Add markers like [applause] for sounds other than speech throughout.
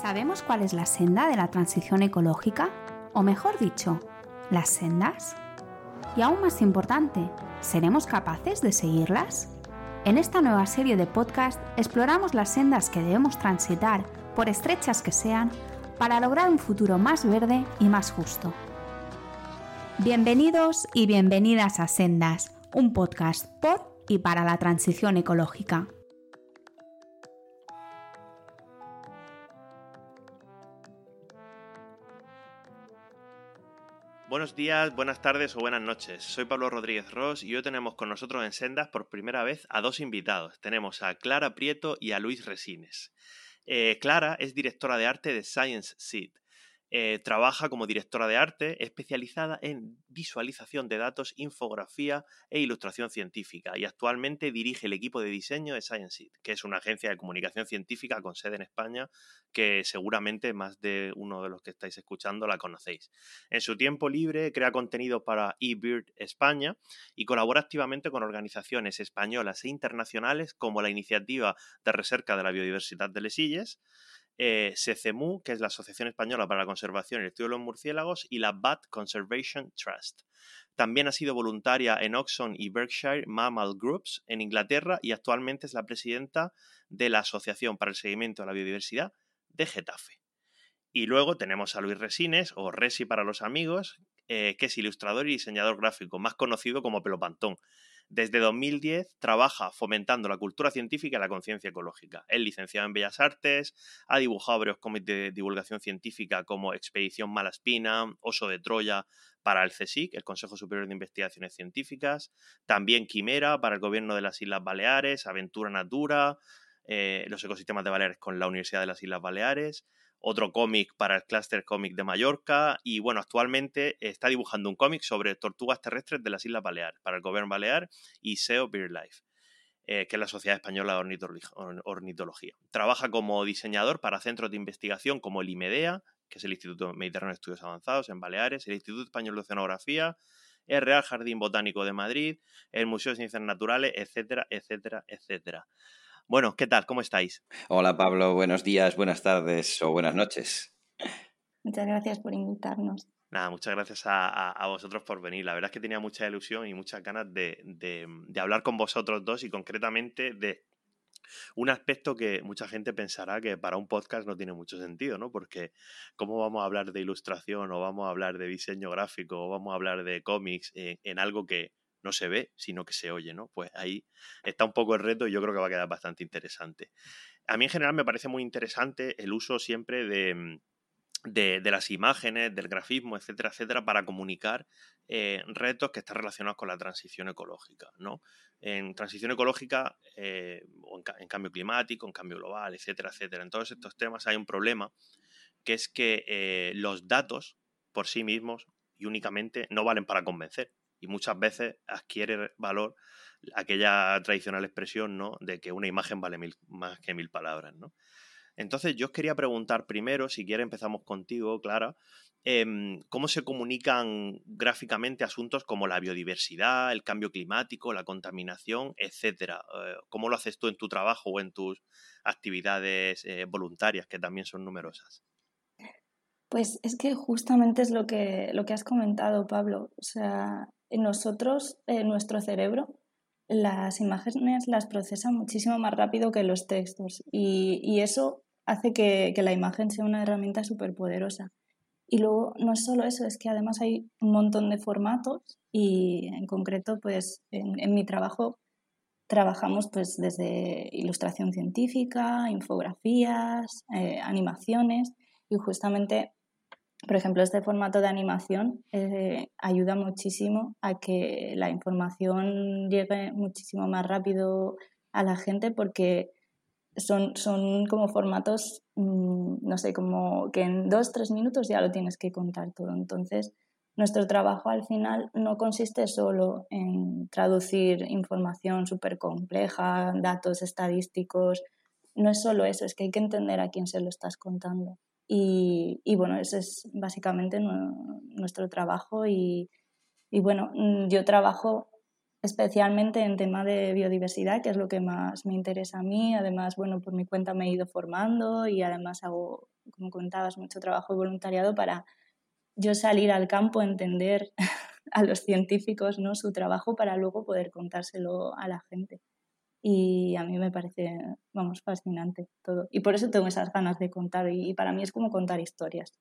¿Sabemos cuál es la senda de la transición ecológica? O mejor dicho, las sendas. Y aún más importante, ¿seremos capaces de seguirlas? En esta nueva serie de podcast exploramos las sendas que debemos transitar, por estrechas que sean, para lograr un futuro más verde y más justo. Bienvenidos y bienvenidas a Sendas, un podcast por y para la transición ecológica. Buenos días, buenas tardes o buenas noches. Soy Pablo Rodríguez Ross y hoy tenemos con nosotros en Sendas por primera vez a dos invitados. Tenemos a Clara Prieto y a Luis Resines. Eh, Clara es directora de arte de Science Seed, eh, trabaja como directora de arte especializada en visualización de datos, infografía e ilustración científica y actualmente dirige el equipo de diseño de ScienceIt, que es una agencia de comunicación científica con sede en España que seguramente más de uno de los que estáis escuchando la conocéis. En su tiempo libre crea contenido para eBird España y colabora activamente con organizaciones españolas e internacionales como la Iniciativa de Recerca de la Biodiversidad de Lesilles, eh, que es la Asociación Española para la Conservación y el Estudio de los Murciélagos, y la Bat Conservation Trust. También ha sido voluntaria en Oxon y Berkshire Mammal Groups en Inglaterra y actualmente es la presidenta de la Asociación para el Seguimiento de la Biodiversidad de Getafe. Y luego tenemos a Luis Resines, o Resi para los amigos, eh, que es ilustrador y diseñador gráfico, más conocido como Pelopantón. Desde 2010 trabaja fomentando la cultura científica y la conciencia ecológica. Es licenciado en Bellas Artes, ha dibujado varios cómics de divulgación científica como Expedición Malaspina, Oso de Troya para el CSIC, el Consejo Superior de Investigaciones Científicas, también Quimera para el Gobierno de las Islas Baleares, Aventura Natura, eh, los ecosistemas de Baleares con la Universidad de las Islas Baleares, otro cómic para el Cluster Comic de Mallorca y bueno, actualmente está dibujando un cómic sobre tortugas terrestres de las Islas Baleares para el Gobierno Balear y SEO BirdLife. Eh, que es la Sociedad Española de Ornitología. Trabaja como diseñador para centros de investigación como el IMEDEA, que es el Instituto Mediterráneo de Estudios Avanzados en Baleares, el Instituto Español de Oceanografía, el Real Jardín Botánico de Madrid, el Museo de Ciencias Naturales, etcétera, etcétera, etcétera. Bueno, ¿qué tal? ¿Cómo estáis? Hola Pablo, buenos días, buenas tardes o buenas noches. Muchas gracias por invitarnos. Nada, muchas gracias a, vosotros por venir. La verdad es que tenía mucha ilusión y muchas ganas de, hablar con vosotros dos y concretamente de un aspecto que mucha gente pensará que para un podcast no tiene mucho sentido, ¿no? Porque ¿cómo vamos a hablar de ilustración o vamos a hablar de diseño gráfico o vamos a hablar de cómics en algo que no se ve, sino que se oye, ¿no? Pues ahí está un poco el reto y yo creo que va a quedar bastante interesante. A mí en general me parece muy interesante el uso siempre de, mm, de, las imágenes, del grafismo, etcétera, etcétera, para comunicar eh, retos que están relacionados con la transición ecológica, ¿no? En transición ecológica, eh, o en, cambio climático, en cambio global, etcétera, etcétera. En todos estos temas hay un problema, que es que eh, los datos por sí mismos y únicamente no valen para convencer y muchas veces adquiere valor aquella tradicional expresión ¿no? de que una imagen vale mil, más que mil palabras. ¿no? Entonces yo os quería preguntar primero, si quiere empezamos contigo, Clara, em, ¿cómo se comunican gráficamente asuntos como la biodiversidad, el cambio climático, la contaminación, etcétera? Eh, ¿Cómo lo haces tú en tu trabajo o en tus actividades eh, voluntarias, que también son numerosas? Pues es que justamente es lo que, lo que has comentado, Pablo. O sea, nosotros, en nuestro cerebro, las imágenes las procesa muchísimo más rápido que los textos y, eso hace que, la imagen sea una herramienta súper poderosa. Y luego no es solo eso, es que además hay un montón de formatos y en concreto pues en, mi trabajo trabajamos pues desde ilustración científica, infografías, eh, animaciones y justamente por ejemplo, este formato de animación eh, ayuda muchísimo a que la información llegue muchísimo más rápido a la gente porque son, son como formatos, mm, no sé, como que en dos, tres minutos ya lo tienes que contar todo. Entonces, nuestro trabajo al final no consiste solo en traducir información súper compleja, datos estadísticos, no es solo eso, es que hay que entender a quién se lo estás contando. Y, bueno, ese es básicamente nuestro trabajo y, bueno, mm, yo trabajo especialmente en tema de biodiversidad, que es lo que más me interesa a mí. Además, bueno, por mi cuenta me he ido formando y además hago como contabas, mucho trabajo de voluntariado para yo salir al campo, entender [laughs] a los científicos ¿no? su trabajo para luego poder contárselo a la gente. Y a mí me parece, vamos, fascinante todo. Y por eso tengo esas ganas de contar. Y, para mí es como contar historias.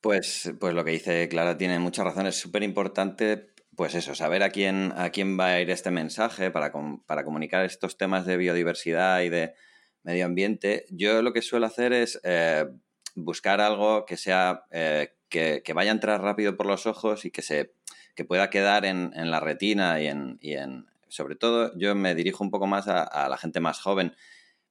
Pues, pues lo que dice Clara tiene muchas razones. Es súper importante, pues eso, saber a quién, a quién va a ir este mensaje para, para comunicar estos temas de biodiversidad y de medio ambiente. Yo lo que suelo hacer es eh, buscar algo que sea eh, que, vaya a entrar rápido por los ojos y que se que pueda quedar en, la retina y en, y en, sobre todo yo me dirijo un poco más a, la gente más joven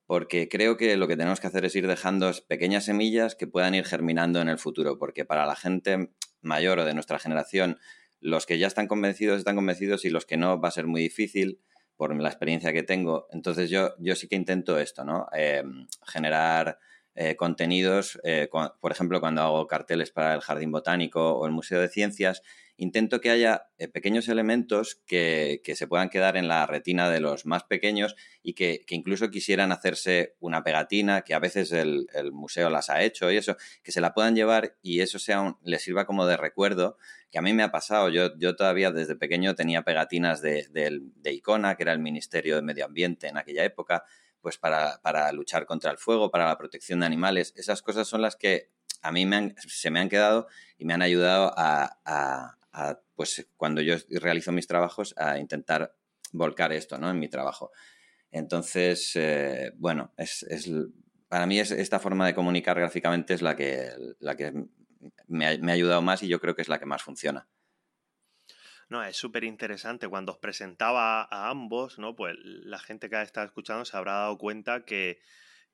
porque creo que lo que tenemos que hacer es ir dejando pequeñas semillas que puedan ir germinando en el futuro, porque para la gente mayor o de nuestra generación, los que ya están convencidos están convencidos y los que no va a ser muy difícil por la experiencia que tengo. Entonces yo, yo sí que intento esto, ¿no? Eh, generar eh, contenidos, eh, por ejemplo, cuando hago carteles para el Jardín Botánico o el Museo de Ciencias, intento que haya eh, pequeños elementos que, se puedan quedar en la retina de los más pequeños y que, incluso quisieran hacerse una pegatina, que a veces el, museo las ha hecho y eso, que se la puedan llevar y eso sea les sirva como de recuerdo, que a mí me ha pasado. Yo, yo todavía desde pequeño tenía pegatinas de, de ICONA, que era el Ministerio de Medio Ambiente en aquella época, pues para, luchar contra el fuego, para la protección de animales. Esas cosas son las que a mí se me han quedado y me han ayudado a, pues cuando yo realizo mis trabajos, a intentar volcar esto ¿no? en mi trabajo. Entonces, eh, bueno, es, para mí es, esta forma de comunicar gráficamente es la que, la que me me ha ayudado más y yo creo que es la que más funciona. No, es súper interesante. Cuando os presentaba a ambos, ¿no? Pues la gente que ha estado escuchando se habrá dado cuenta que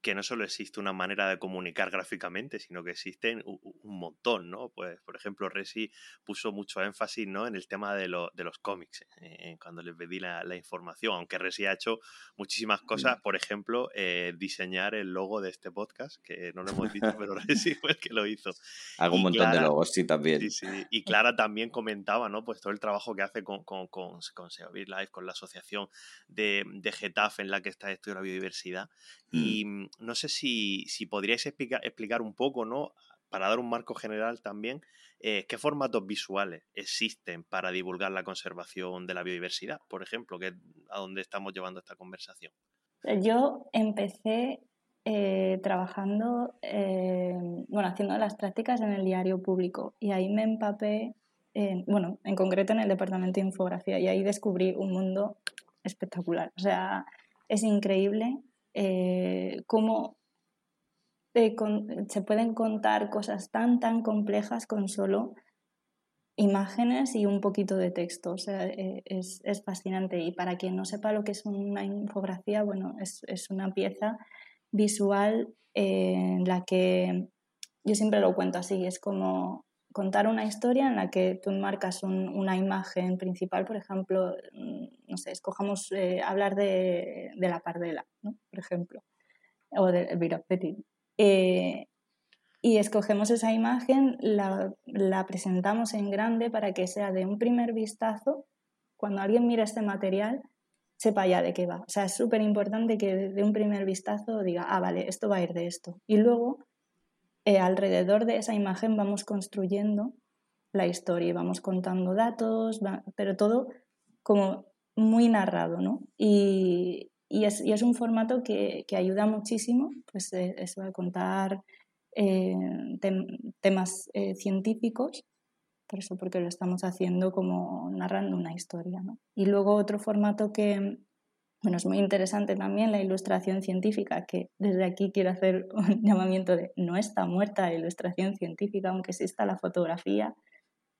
que no solo existe una manera de comunicar gráficamente, sino que existen un, montón, ¿no? Pues, por ejemplo, Resi puso mucho énfasis, ¿no? En el tema de, de los cómics, eh, cuando les pedí la, información, aunque Resi ha hecho muchísimas cosas, por ejemplo, eh, diseñar el logo de este podcast, que no lo hemos dicho, [laughs] pero Resi fue el que lo hizo. Hago un montón de logos, sí, también. Sí, sí. Y Clara también comentaba, ¿no? Pues todo el trabajo que hace con, con, con, con Life, con la asociación de, de Getafe en la que está esto de la biodiversidad. Mm. Y mm, no sé si, si podríais explicar, un poco, ¿no? Para dar un marco general también, eh, ¿qué formatos visuales existen para divulgar la conservación de la biodiversidad, por ejemplo, que es a dónde estamos llevando esta conversación? Yo empecé eh, trabajando, eh, bueno, haciendo las prácticas en el diario público y ahí me empapé, bueno, en concreto en el departamento de infografía y ahí descubrí un mundo espectacular. O sea, es increíble eh, cómo se pueden contar cosas tan, tan complejas con solo imágenes y un poquito de texto. O sea, eh, es, es, fascinante. Y para quien no sepa lo que es una infografía, bueno, es, es una pieza visual en la que yo siempre lo cuento así, es como contar una historia en la que tú marcas una imagen principal, por ejemplo, mm, no sé, escojamos eh, hablar de, la pardela, por ejemplo, o del viropetit. Eh, y escogemos esa imagen, la, la, presentamos en grande para que sea de un primer vistazo, cuando alguien mira este material, sepa ya de qué va. O sea, es súper importante que de un primer vistazo diga, ah, vale, esto va a ir de esto. Y luego eh, alrededor de esa imagen vamos construyendo la historia y vamos contando datos, pero todo como muy narrado, ¿no? Y, es, un formato que, ayuda muchísimo, pues eh, eso, a contar eh, temas científicos, por eso porque lo estamos haciendo como narrando una historia, ¿no? Y luego otro formato que, bueno, es muy interesante también la ilustración científica, que desde aquí quiero hacer [laughs] un llamamiento de no está muerta la ilustración científica, aunque exista la fotografía.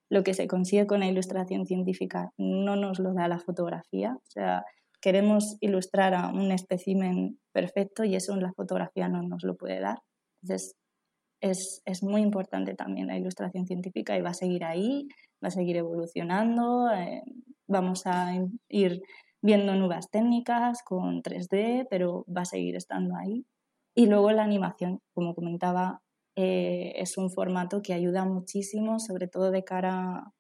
Lo que se consigue con la ilustración científica no nos lo da la fotografía. O sea, queremos ilustrar a un espécimen perfecto y eso la fotografía no nos lo puede dar. Entonces, es, es, muy importante también la ilustración científica y va a seguir ahí, va a seguir evolucionando. Eh, vamos a ir viendo nuevas técnicas con 3D, pero va a seguir estando ahí. Y luego la animación, como comentaba, eh, es un formato que ayuda muchísimo, sobre todo de cara...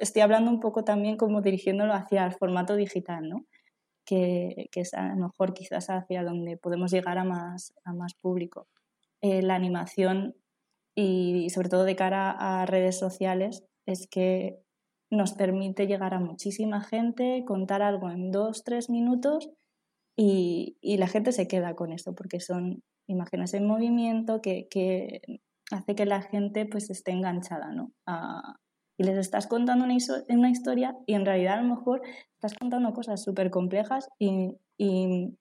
Estoy hablando un poco también como dirigiéndolo hacia el formato digital, ¿no? que, que es a lo mejor quizás hacia donde podemos llegar a más, a más público. Eh, la animación y sobre todo de cara a redes sociales es que nos permite llegar a muchísima gente, contar algo en dos, tres minutos y, la gente se queda con esto porque son imágenes en movimiento que, que hace que la gente pues esté enganchada, ¿no? y les estás contando una, una, historia y en realidad a lo mejor estás contando cosas súper complejas y, y,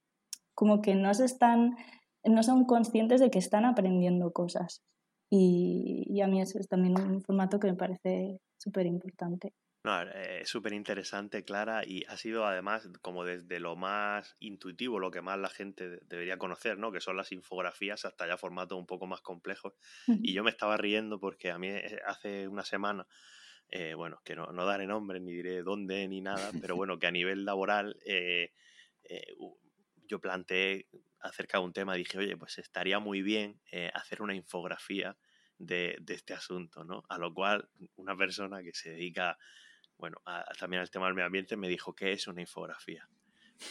como que no se están, no son conscientes de que están aprendiendo cosas. Y, y a mí eso es también un formato que me parece súper importante. No, eh, es súper interesante, Clara, y ha sido además como desde lo más intuitivo, lo que más la gente debería conocer, ¿no? Que son las infografías hasta ya formatos un poco más complejos. Y yo me estaba riendo porque a mí eh, hace una semana, eh, bueno, que no, no, daré nombre ni diré dónde ni nada, pero [laughs] bueno, que a nivel laboral yo planteé acerca de un tema, dije, oye, pues estaría muy bien hacer una infografía de, de, este asunto, ¿no? A lo cual una persona que se dedica bueno, también al tema del medio ambiente, me dijo, ¿qué es una infografía?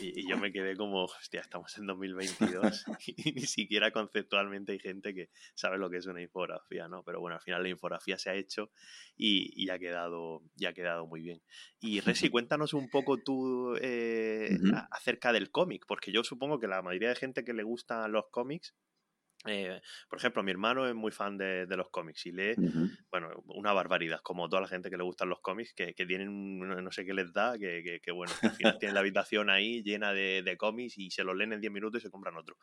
Y, yo me quedé como, hostia, estamos en 2022 [laughs] y ni siquiera conceptualmente hay gente que sabe lo que es una infografía, ¿no? Pero bueno, al final la infografía se ha hecho y, ha, quedado, ya ha quedado muy bien. Y Resi, [laughs] cuéntanos un poco tú eh, acerca del cómic, porque yo supongo que la mayoría de gente que le gustan los cómics eh, por ejemplo, mi hermano es muy fan de, los cómics y lee, bueno, una barbaridad, como toda la gente que le gustan los cómics, que, tienen no sé qué les da, que, bueno, al final tienen la habitación ahí llena de, cómics y se los leen en 10 minutos y se compran otro.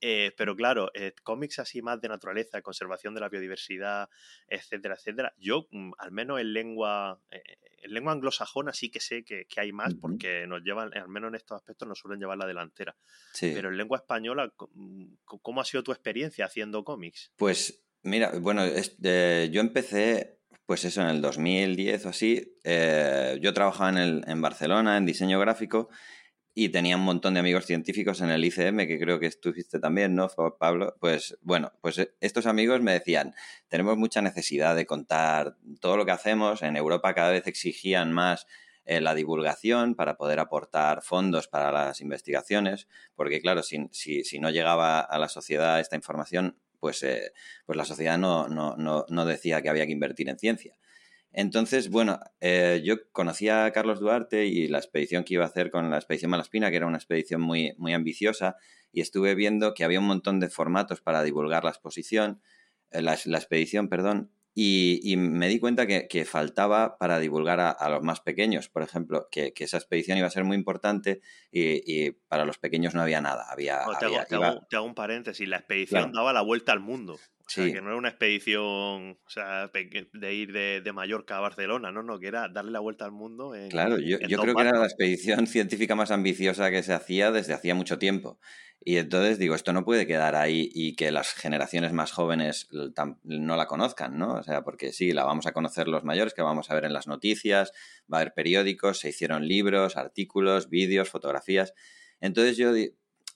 Eh, pero claro, eh, cómics así más de naturaleza, conservación de la biodiversidad, etcétera, etcétera, yo, mm, al menos en lengua, en lengua anglosajona sí que sé que, hay más, porque nos llevan, al menos en estos aspectos, nos suelen llevar la delantera. Pero en lengua española, mm, ¿cómo ha sido tu experiencia? Haciendo cómics? Pues mira, bueno, yo empecé, pues eso, en el 2010 o así. Eh, yo trabajaba en, el, en Barcelona en diseño gráfico y tenía un montón de amigos científicos en el ICM, que creo que estuviste también, ¿no, Pablo? Pues bueno, pues eh, estos amigos me decían, tenemos mucha necesidad de contar todo lo que hacemos. En Europa cada vez exigían más eh, la divulgación para poder aportar fondos para las investigaciones, porque claro, si, si, no llegaba a la sociedad esta información, pues, eh, pues la sociedad no, no, no, decía que había que invertir en ciencia. Entonces, bueno, eh, yo conocía a Carlos Duarte y la expedición que iba a hacer con la expedición Malaspina, que era una expedición muy, muy ambiciosa, y estuve viendo que había un montón de formatos para divulgar la exposición, la, la expedición, perdón, y, me di cuenta que, faltaba para divulgar a, los más pequeños, por ejemplo, que, esa expedición iba a ser muy importante y, para los pequeños no había nada. Había, te, hago, un paréntesis, la expedición daba la vuelta al mundo. O sea, que no era una expedición o sea, de ir de, Mallorca a Barcelona, no, no, que era darle la vuelta al mundo. claro, yo, yo creo que era la expedición científica más ambiciosa que se hacía desde hacía mucho tiempo. Y entonces digo, esto no puede quedar ahí y que las generaciones más jóvenes no la conozcan, ¿no? O sea, porque sí, la vamos a conocer los mayores, que vamos a ver en las noticias, va a haber periódicos, se hicieron libros, artículos, vídeos, fotografías. Entonces yo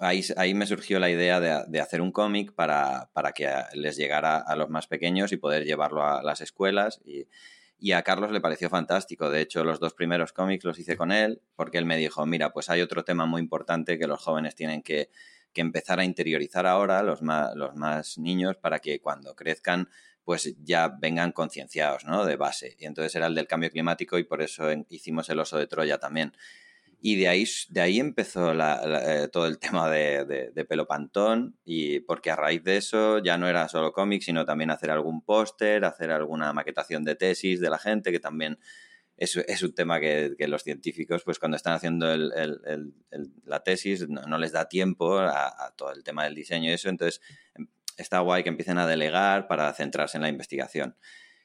ahí, me surgió la idea de, hacer un cómic para, para, que les llegara a los más pequeños y poder llevarlo a las escuelas y, y a Carlos le pareció fantástico. De hecho, los dos primeros cómics los hice con él porque él me dijo, mira, pues hay otro tema muy importante que los jóvenes tienen que, empezar a interiorizar ahora, los más, los más niños, para que cuando crezcan pues ya vengan concienciados, ¿no? De base. Y entonces era el del cambio climático y por eso hicimos el oso de Troya también. Y de ahí, de ahí empezó eh, todo el [laughs] tema de, de, Pelopantón, y porque a raíz de eso ya no era solo cómics, sino también hacer algún póster, hacer alguna maquetación de tesis de la gente, que también es, es un tema que, que, los científicos, pues cuando están haciendo el, el, la tesis, no, les da tiempo a, a, todo el tema del diseño y eso, entonces em, está guay que empiecen a delegar para centrarse en la investigación.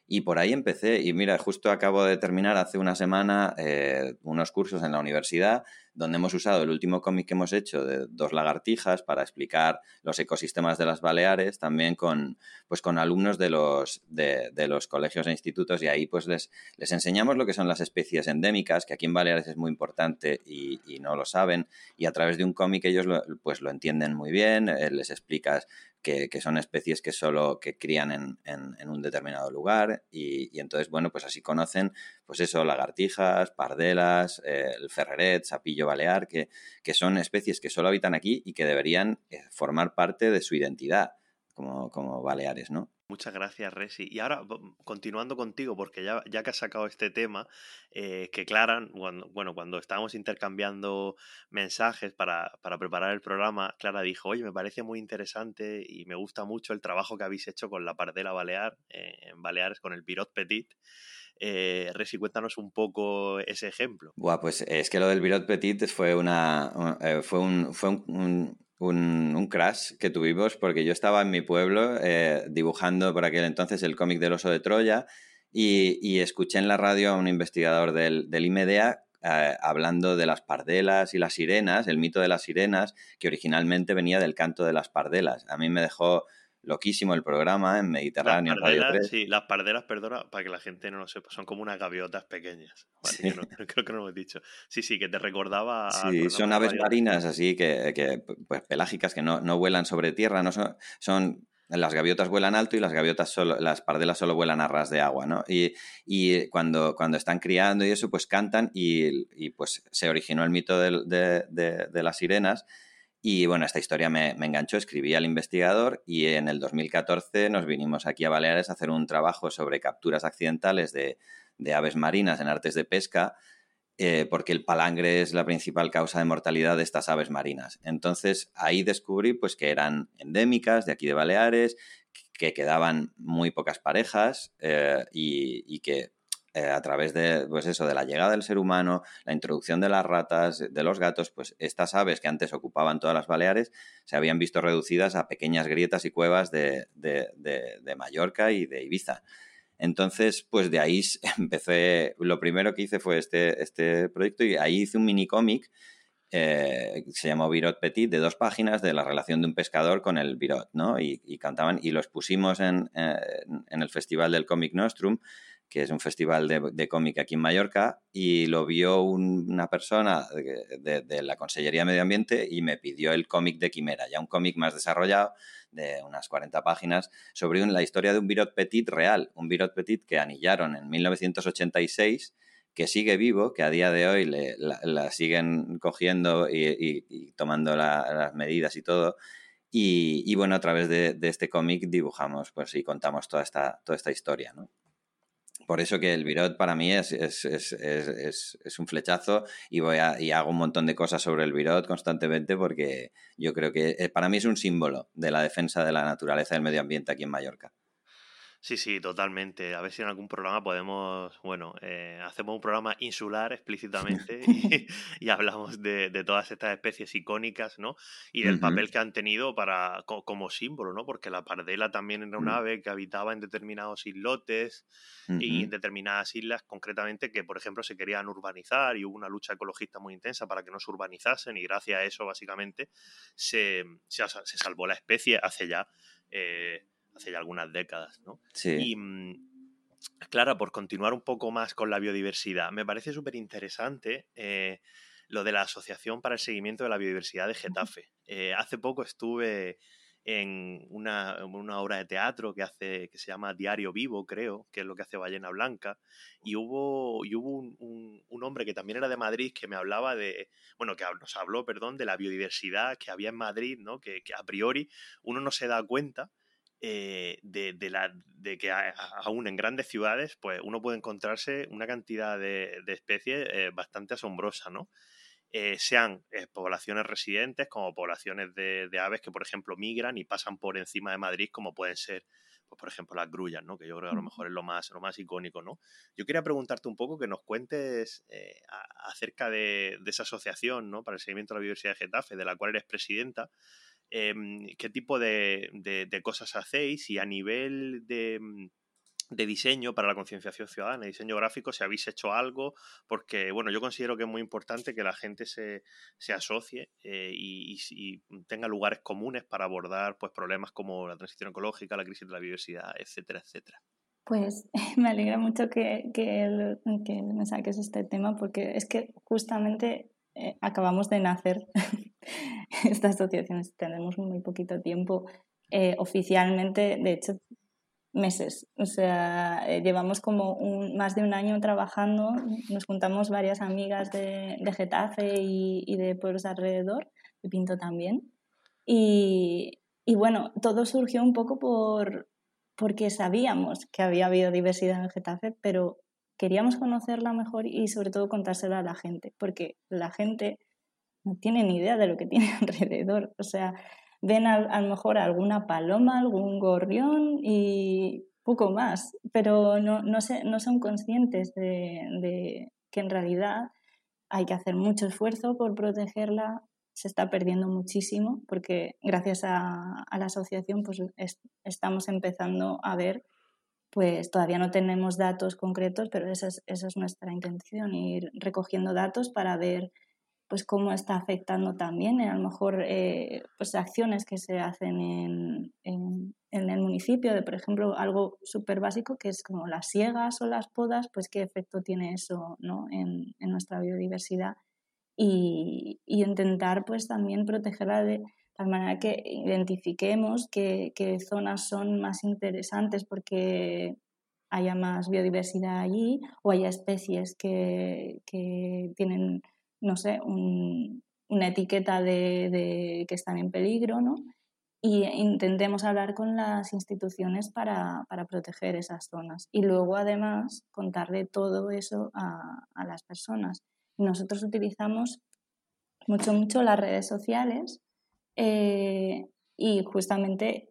Y por ahí empecé. Y mira, justo acabo de terminar hace una semana eh, unos cursos en la universidad donde hemos usado el último cómic que hemos hecho de dos lagartijas para explicar los ecosistemas de las Baleares, también con, pues con alumnos de los, de, los colegios e institutos y ahí pues les, les enseñamos lo que son las especies endémicas, que aquí en Baleares es muy importante y, no lo saben, y a través de un cómic ellos lo, pues lo entienden muy bien, eh, les explicas que, son especies que solo que crían en, en, un determinado lugar y, y, entonces, bueno, pues así conocen, pues eso, lagartijas, pardelas, eh, el ferreret, sapillo balear, que, que, son especies que solo habitan aquí y que deberían eh, formar parte de su identidad como, como baleares, ¿no? Muchas gracias, Resi. Y ahora, continuando contigo, porque ya, ya que has sacado este tema, eh, que Clara, cuando, bueno, cuando estábamos intercambiando mensajes para, para, preparar el programa, Clara dijo, oye, me parece muy interesante y me gusta mucho el trabajo que habéis hecho con la pardela balear, eh, en Baleares, con el Pirot Petit. Eh, Resi, cuéntanos un poco ese ejemplo. Buah, pues es que lo del Birot Petit fue, una, eh, fue, un, fue un, crash que tuvimos porque yo estaba en mi pueblo eh, dibujando por aquel entonces el cómic del oso de Troya y, escuché en la radio a un investigador del, del IMEDEA hablando de las pardelas y las sirenas, el mito de las sirenas, que originalmente venía del canto de las pardelas. A mí me dejó loquísimo el programa en Mediterráneo. Las pardelas, sí, las pardelas, perdona, para que la gente no lo sepa, son como unas gaviotas pequeñas. [laughs] creo que no lo hemos dicho. Sí, sí, que te recordaba. Sí, son aves marinas así que, que, pues pelágicas que no, no vuelan sobre tierra, no son, son las gaviotas vuelan alto y las gaviotas solo, las pardelas solo vuelan a ras de agua, ¿no? Y, y cuando, cuando están criando y eso, pues cantan y, y pues se originó el mito de, de, de, de las sirenas y bueno, esta historia me, enganchó, escribí al investigador y en el 2014 nos vinimos aquí a Baleares a hacer un trabajo sobre capturas accidentales de, aves marinas en artes de pesca, eh, porque el palangre es la principal causa de mortalidad de estas aves marinas. Entonces ahí descubrí pues, que eran endémicas de aquí de Baleares, que quedaban muy pocas parejas eh, y que eh, a través de, pues eso, de la llegada del ser humano, la introducción de las ratas, de los gatos, pues estas aves que antes ocupaban todas las Baleares se habían visto reducidas a pequeñas grietas y cuevas de, Mallorca y de Ibiza. Entonces, pues de ahí [laughs] empecé, lo primero que hice fue este, este proyecto y ahí hice un mini cómic eh, se llamó Virot Petit, de dos páginas de la relación de un pescador con el Virot, ¿no? Y, cantaban, y los pusimos en, eh, en el Festival del Cómic Nostrum, que es un festival de, cómic aquí en Mallorca, y lo vio una persona de, la Consellería de Medio Ambiente y me pidió el cómic de Quimera, ya un cómic más desarrollado, de unas 40 páginas, sobre la historia de un Birot Petit real, un Birot Petit que anillaron en 1986 que sigue vivo, que a día de hoy la, siguen cogiendo y, tomando las medidas y todo. Y, bueno, a través de, este cómic dibujamos pues, y contamos toda esta, toda esta historia. ¿no? Por eso que el Virot para mí es, es, es, es, un flechazo y, voy a, y hago un montón de cosas sobre el Virot constantemente porque yo creo que eh, para mí es un símbolo de la defensa de la naturaleza y del medio ambiente aquí en Mallorca. Sí, sí, totalmente. A ver si en algún programa podemos, bueno, eh, hacemos un programa insular explícitamente [laughs] y, hablamos de, todas estas especies icónicas, ¿no? Y del papel que han tenido para como símbolo, ¿no? Porque la pardela también era un mm. ave que habitaba en determinados islotes y en determinadas islas, concretamente, que, por ejemplo, se querían urbanizar y hubo una lucha ecologista muy intensa para que no se urbanizasen y gracias a eso, básicamente, se, se, salvó la especie hace ya... Eh, hace ya algunas décadas, ¿no? Sí. Y, mm, Clara, por continuar un poco más con la biodiversidad, me parece súper interesante eh, lo de la Asociación para el Seguimiento de la Biodiversidad de Getafe. Eh, hace poco estuve en una, obra de teatro que hace que se llama Diario Vivo, creo, que es lo que hace Ballena Blanca, y hubo, y hubo un, hombre que también era de Madrid que me hablaba de, bueno, que nos habló, perdón, de la biodiversidad que había en Madrid, ¿no? que a priori uno no se da cuenta eh, de, la, de que aún en grandes ciudades, pues uno puede encontrarse una cantidad de, especies eh, bastante asombrosa, ¿no? Eh, sean poblaciones residentes como poblaciones de, aves que, por ejemplo, migran y pasan por encima de Madrid, como pueden ser, pues, por ejemplo, las grullas, ¿no? Que yo creo que a lo mejor es lo más, lo más icónico, ¿no? Yo quería preguntarte un poco que nos cuentes acerca de, de, esa asociación, ¿no? Para el seguimiento de la biodiversidad de Getafe, de la cual eres presidenta. Em, qué tipo de, cosas hacéis y a nivel de, diseño para la concienciación ciudadana, diseño gráfico, si habéis hecho algo, porque bueno, yo considero que es muy importante que la gente se, asocie eh, y, tenga lugares comunes para abordar pues, problemas como la transición ecológica, la crisis de la biodiversidad, etcétera, etcétera. Pues [laughs] me alegra mucho que, que, que me saques este tema porque es que justamente eh, acabamos de nacer [laughs] esta asociación, tenemos muy poquito tiempo eh, oficialmente, de hecho, meses. O sea, eh, llevamos como un, más de un año trabajando, nos juntamos varias amigas de, de Getafe y, y, de pueblos alrededor, de Pinto también. Y, y, bueno, todo surgió un poco por, porque sabíamos que había biodiversidad en Getafe, pero queríamos conocerla mejor y sobre todo contársela a la gente, porque la gente no tiene ni idea de lo que [laughs] tiene alrededor. O sea, ven a, lo mejor alguna paloma, algún gorrión y poco más, pero no, no, no son conscientes de, que en realidad hay que hacer mucho esfuerzo por protegerla, se está perdiendo muchísimo porque gracias a, la asociación pues estamos empezando a ver, pues todavía no tenemos datos concretos, pero esa es, esa es nuestra intención, ir recogiendo datos para ver pues cómo está afectando también eh, a lo mejor eh, pues acciones que se hacen en, en, el municipio, de por ejemplo algo súper básico que es como las siegas o las podas, pues qué efecto tiene eso ¿no? en, en, nuestra biodiversidad y, y, intentar pues también protegerla de tal manera que identifiquemos qué, qué zonas son más interesantes porque haya más biodiversidad allí o haya especies que, que tienen no sé, una etiqueta de, que están en peligro, ¿no? Y intentemos hablar con las instituciones para, proteger esas zonas. Y luego, además, contarle todo eso a, las personas. Nosotros utilizamos mucho, mucho las redes sociales eh, y justamente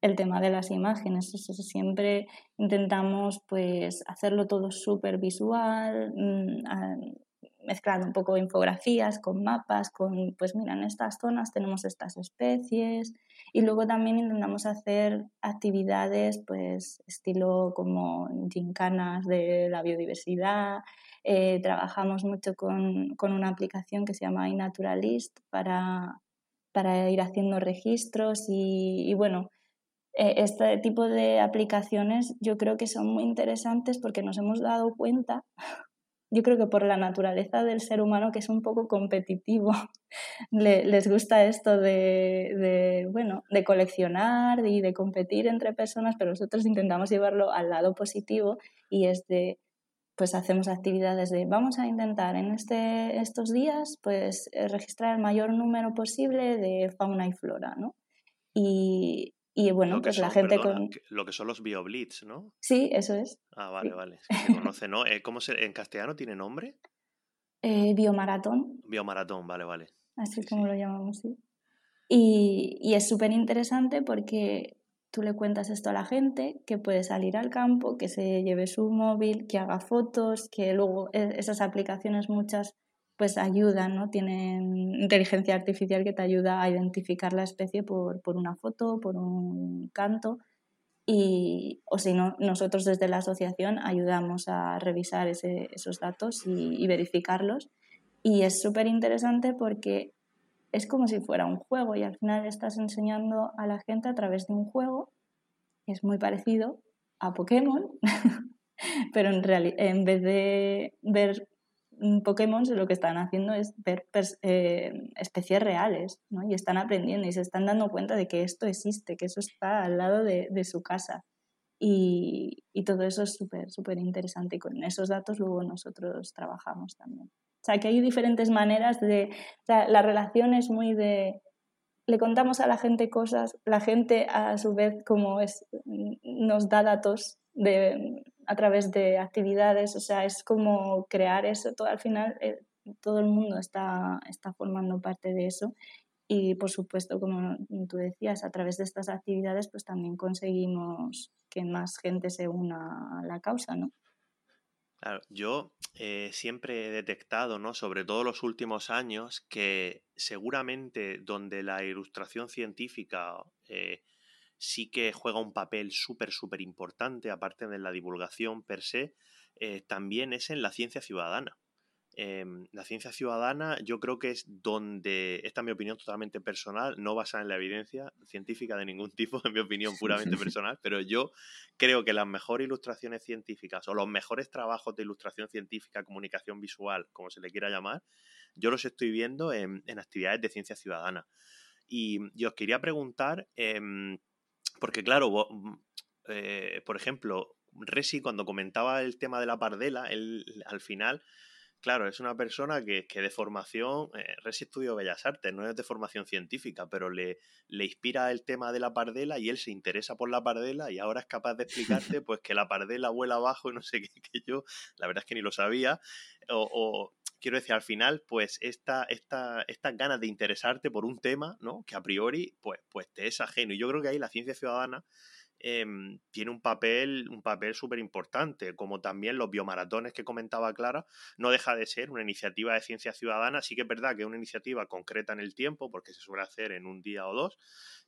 el tema de las imágenes. siempre intentamos pues hacerlo todo súper visual, mm, mezclando un poco infografías con mapas, con, pues mira, en estas zonas tenemos estas especies y luego también intentamos hacer actividades, pues estilo como gincanas de la biodiversidad, eh, trabajamos mucho con, con, una aplicación que se llama iNaturalist para, para ir haciendo registros y, bueno, eh, este tipo de aplicaciones yo creo que son muy interesantes porque nos hemos dado cuenta [laughs] yo creo que por la naturaleza del ser humano, que es un poco competitivo, [laughs] les gusta esto de, bueno, de coleccionar y de competir entre personas, pero nosotros intentamos llevarlo al lado positivo y es de, pues hacemos actividades de, vamos a intentar en este, estos días, pues eh, registrar el mayor número posible de fauna y flora, ¿no? Y, y bueno, pues la gente con... Lo que son los bioblitz, ¿no? Sí, eso es. Ah, vale, vale. [laughs] Se conoce, ¿no? Eh, ¿Cómo se... ¿En castellano tiene nombre? Eh, biomaratón. Biomaratón, vale, vale. Así como lo llamamos, sí. Y, y es súper interesante porque tú le cuentas esto a la gente, que puede salir al campo, que se lleve su móvil, que haga fotos, que luego e, esas aplicaciones muchas pues ayudan, ¿no? Tienen inteligencia artificial que te ayuda a identificar la especie por, por una foto, por un canto. Y, o si no, nosotros desde la asociación ayudamos a revisar ese, esos datos y, y, verificarlos. Y es súper interesante porque es como si fuera un juego y al final estás enseñando a la gente a través de un juego. Es muy parecido a Pokémon, [laughs] pero en, en vez de ver Pokémon lo que están haciendo es ver eh, especies reales, ¿no? Y están aprendiendo y se están dando cuenta de que esto existe, que eso está al lado de, su casa. Y, todo eso es súper, súper interesante y con esos datos luego nosotros trabajamos también. Sea, que hay diferentes maneras de... O sea, la relación es muy de... Le contamos a la gente cosas, la gente a su vez como es, nos da datos de, a través de actividades, o sea, es como crear eso, todo, al final eh, todo el mundo está, está formando parte de eso y por supuesto, como tú decías, a través de estas actividades pues también conseguimos que más gente se una a la causa, ¿no? Claro, yo eh, siempre he detectado, ¿no? sobre todo los últimos años, que seguramente donde la ilustración científica eh, sí que juega un papel súper, súper importante, aparte de la divulgación per se, eh, también es en la ciencia ciudadana. Em, la ciencia ciudadana yo creo que es donde, esta es mi opinión totalmente personal, no basada en la evidencia científica de ningún [laughs] tipo, en mi opinión puramente personal, pero yo creo que las mejores ilustraciones científicas o los mejores trabajos de ilustración científica, comunicación visual, como se le quiera llamar, yo los estoy viendo en, actividades de ciencia ciudadana. Y, yo os quería preguntar, em, porque claro, mm, eh, por ejemplo, Resi cuando comentaba el tema de la pardela, él al final Claro, es una persona que, que de formación, eh, Resi estudió Bellas Artes, no es de formación científica, pero le, le inspira el tema de la pardela y él se interesa por la pardela y ahora es capaz de explicarte [laughs] pues que la pardela vuela abajo y no sé qué, [laughs] que yo, la verdad es que ni lo sabía, o, quiero decir, al final, pues esta, esta, estas ganas de interesarte por un tema, ¿no? Que a priori, pues, pues te es ajeno. Y yo creo que ahí la ciencia ciudadana Em, tiene un papel, un papel súper importante, como también los biomaratones que comentaba Clara, no deja de ser una iniciativa de ciencia ciudadana, sí que es verdad que es una iniciativa concreta en el tiempo, porque se suele hacer en un día o dos,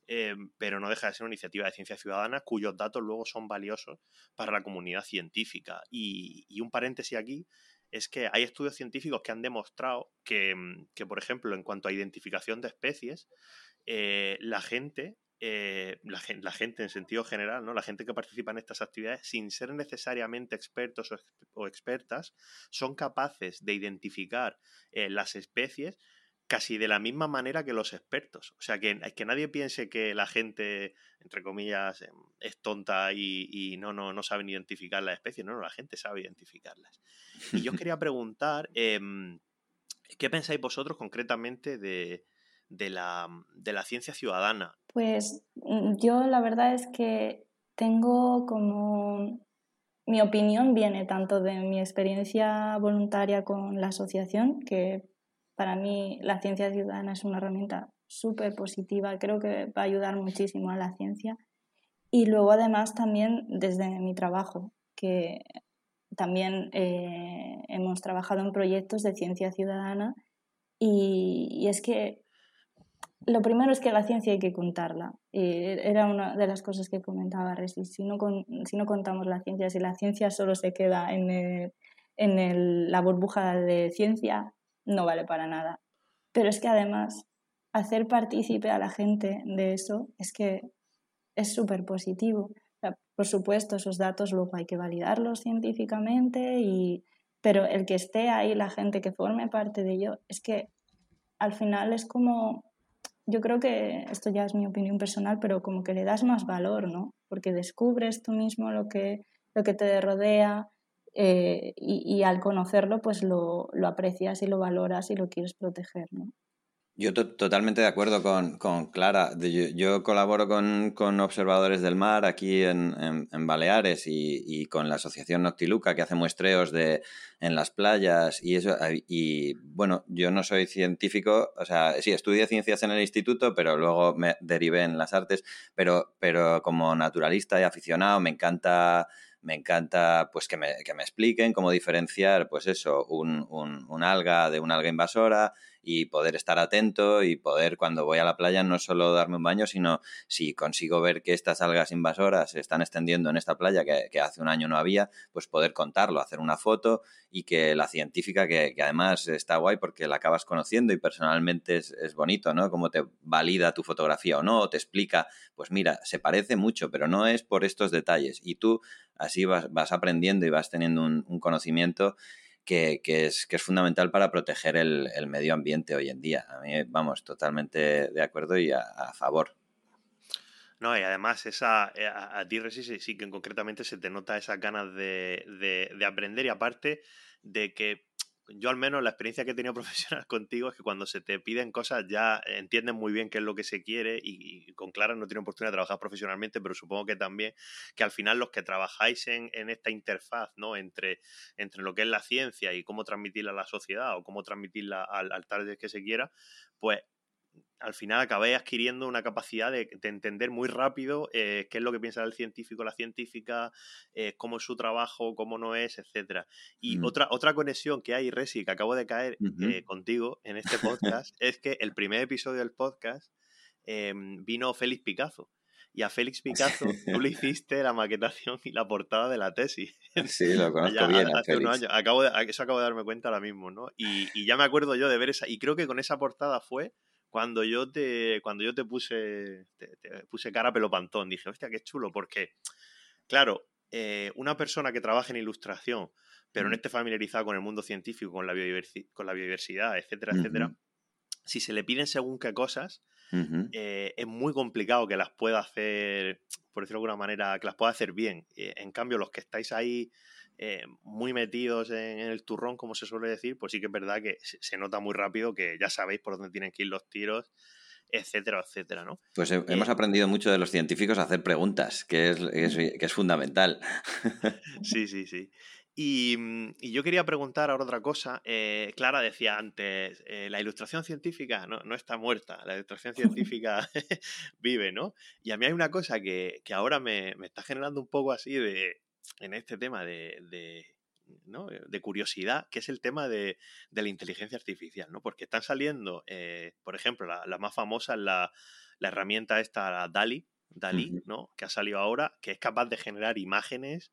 em, pero no deja de ser una iniciativa de ciencia ciudadana cuyos datos luego son valiosos para la comunidad científica. Y, un paréntesis aquí, es que hay estudios científicos que han demostrado que, em, que por ejemplo, en cuanto a identificación de especies, eh, la gente eh, la, gente en sentido general, ¿no? la gente que participa en estas actividades, sin ser necesariamente expertos o, expertas, son capaces de identificar eh, las especies casi de la misma manera que los expertos. O sea, que, que nadie piense que la gente, entre comillas, em, es tonta y, no, no, no saben identificar las especies. No, no, la gente sabe identificarlas. Y yo [laughs] quería preguntar, em, ¿qué pensáis vosotros concretamente de, de la, de la ciencia ciudadana? Pues mm, yo la verdad es que tengo como... Mi opinión viene tanto de mi experiencia voluntaria con la asociación, que para mí la ciencia ciudadana es una herramienta súper positiva, creo que va a ayudar muchísimo a la ciencia. Y luego además también desde mi trabajo, que también eh, hemos trabajado en proyectos de ciencia ciudadana y, y, es que lo primero es que la ciencia hay que contarla. era una de las cosas que comentaba Resi. Si no, si no contamos la ciencia, si la ciencia solo se queda en, en la burbuja de ciencia, no vale para nada. Pero es que además, hacer partícipe a la gente de eso es que es súper positivo. por supuesto, esos datos luego hay que validarlos científicamente, y, pero el que esté ahí, la gente que forme parte de ello, es que al final es como yo creo que esto ya es mi opinión personal, pero como que le das más valor, ¿no? Porque descubres tú mismo lo que, lo que te rodea eh, y, y, al conocerlo pues lo, lo, aprecias y lo valoras y lo quieres proteger, ¿no? Yo totalmente de acuerdo con, con Clara. Yo, colaboro con, con, observadores del mar aquí en, en, Baleares y, y, con la Asociación Noctiluca que hace muestreos de, en las playas y eso. Y bueno, yo no soy científico, o sea, sí, estudié ciencias en el instituto, pero luego me derivé en las artes, pero, pero como naturalista y aficionado me encanta me encanta pues que me, que me, expliquen cómo diferenciar pues eso, un, un, un alga de una alga invasora y poder estar atento y poder cuando voy a la playa no solo darme un baño, sino si consigo ver que estas algas invasoras se están extendiendo en esta playa que, hace un año no había, pues poder contarlo, hacer una foto y que la científica, que, además está guay porque la acabas conociendo y personalmente es, es bonito, ¿no? Como te valida tu fotografía o no, o te explica, pues mira, se parece mucho, pero no es por estos detalles. Y tú así vas, vas aprendiendo y vas teniendo un conocimiento que, es, que es fundamental para proteger el, medio ambiente hoy en día. A mí, vamos, totalmente de acuerdo y a, favor. No, y además esa, eh, a, ti, sí, sí que concretamente se te nota esas ganas de, de aprender y aparte de que yo al menos la experiencia que he tenido [laughs] profesional contigo es que cuando se te piden cosas ya entiendes muy bien qué es lo que se quiere y, con Clara no tiene oportunidad de trabajar profesionalmente, pero supongo que también que al final los que trabajáis en, en esta interfaz ¿no? entre, entre lo que es la ciencia y cómo transmitirla a la sociedad o cómo transmitirla al, al target que se quiera, pues al final acabé adquiriendo una capacidad de, entender muy rápido eh, qué es lo que piensa el científico, la científica, eh, cómo es su trabajo, cómo no es, etcétera. Y mm. otra, otra conexión que hay, Resi, que acabo de caer eh, contigo en este podcast, [laughs] es que el primer episodio del podcast em, vino Félix Picasso. Y a Félix [laughs] Picasso tú le hiciste la maquetación y la portada de la tesis. [laughs] Sí, lo conozco bien. Hace unos años. Acabo de, eso acabo de darme cuenta ahora mismo, ¿no? Y, y ya me acuerdo yo de ver esa. Y creo que con esa portada fue cuando yo te, cuando yo te puse, te, puse cara pelopantón, dije, hostia, qué chulo, porque, claro, eh, una persona que trabaja en ilustración, pero no esté familiarizada con el mundo científico, con la, con la biodiversidad, etcétera, etcétera, si se le piden según qué cosas, eh, es muy complicado que las pueda hacer, por decirlo de alguna manera, que las pueda hacer bien. Eh, en cambio, los que estáis ahí eh, muy metidos en, el turrón, como se suele decir, pues sí que es verdad que se, nota muy rápido que ya sabéis por dónde tienen que ir los tiros, etcétera, etcétera, ¿no? Pues hemos aprendido mucho de los científicos a hacer preguntas, que es, que es fundamental. [laughs] Sí, sí, sí. Mm, y, yo quería preguntar ahora otra cosa. Eh, Clara decía antes, eh, la ilustración científica no, no, está muerta, la ilustración científica [laughs] vive, ¿no? Y a mí hay una cosa que, que ahora me, me, está generando un poco así de, en este tema de, de, ¿no? de curiosidad, que es el tema de, de, la inteligencia artificial, ¿no? Porque están saliendo, eh, por ejemplo, la, la, más famosa es la, la herramienta esta, DALI, DALI, ¿no? Que ha salido ahora, que es capaz de generar imágenes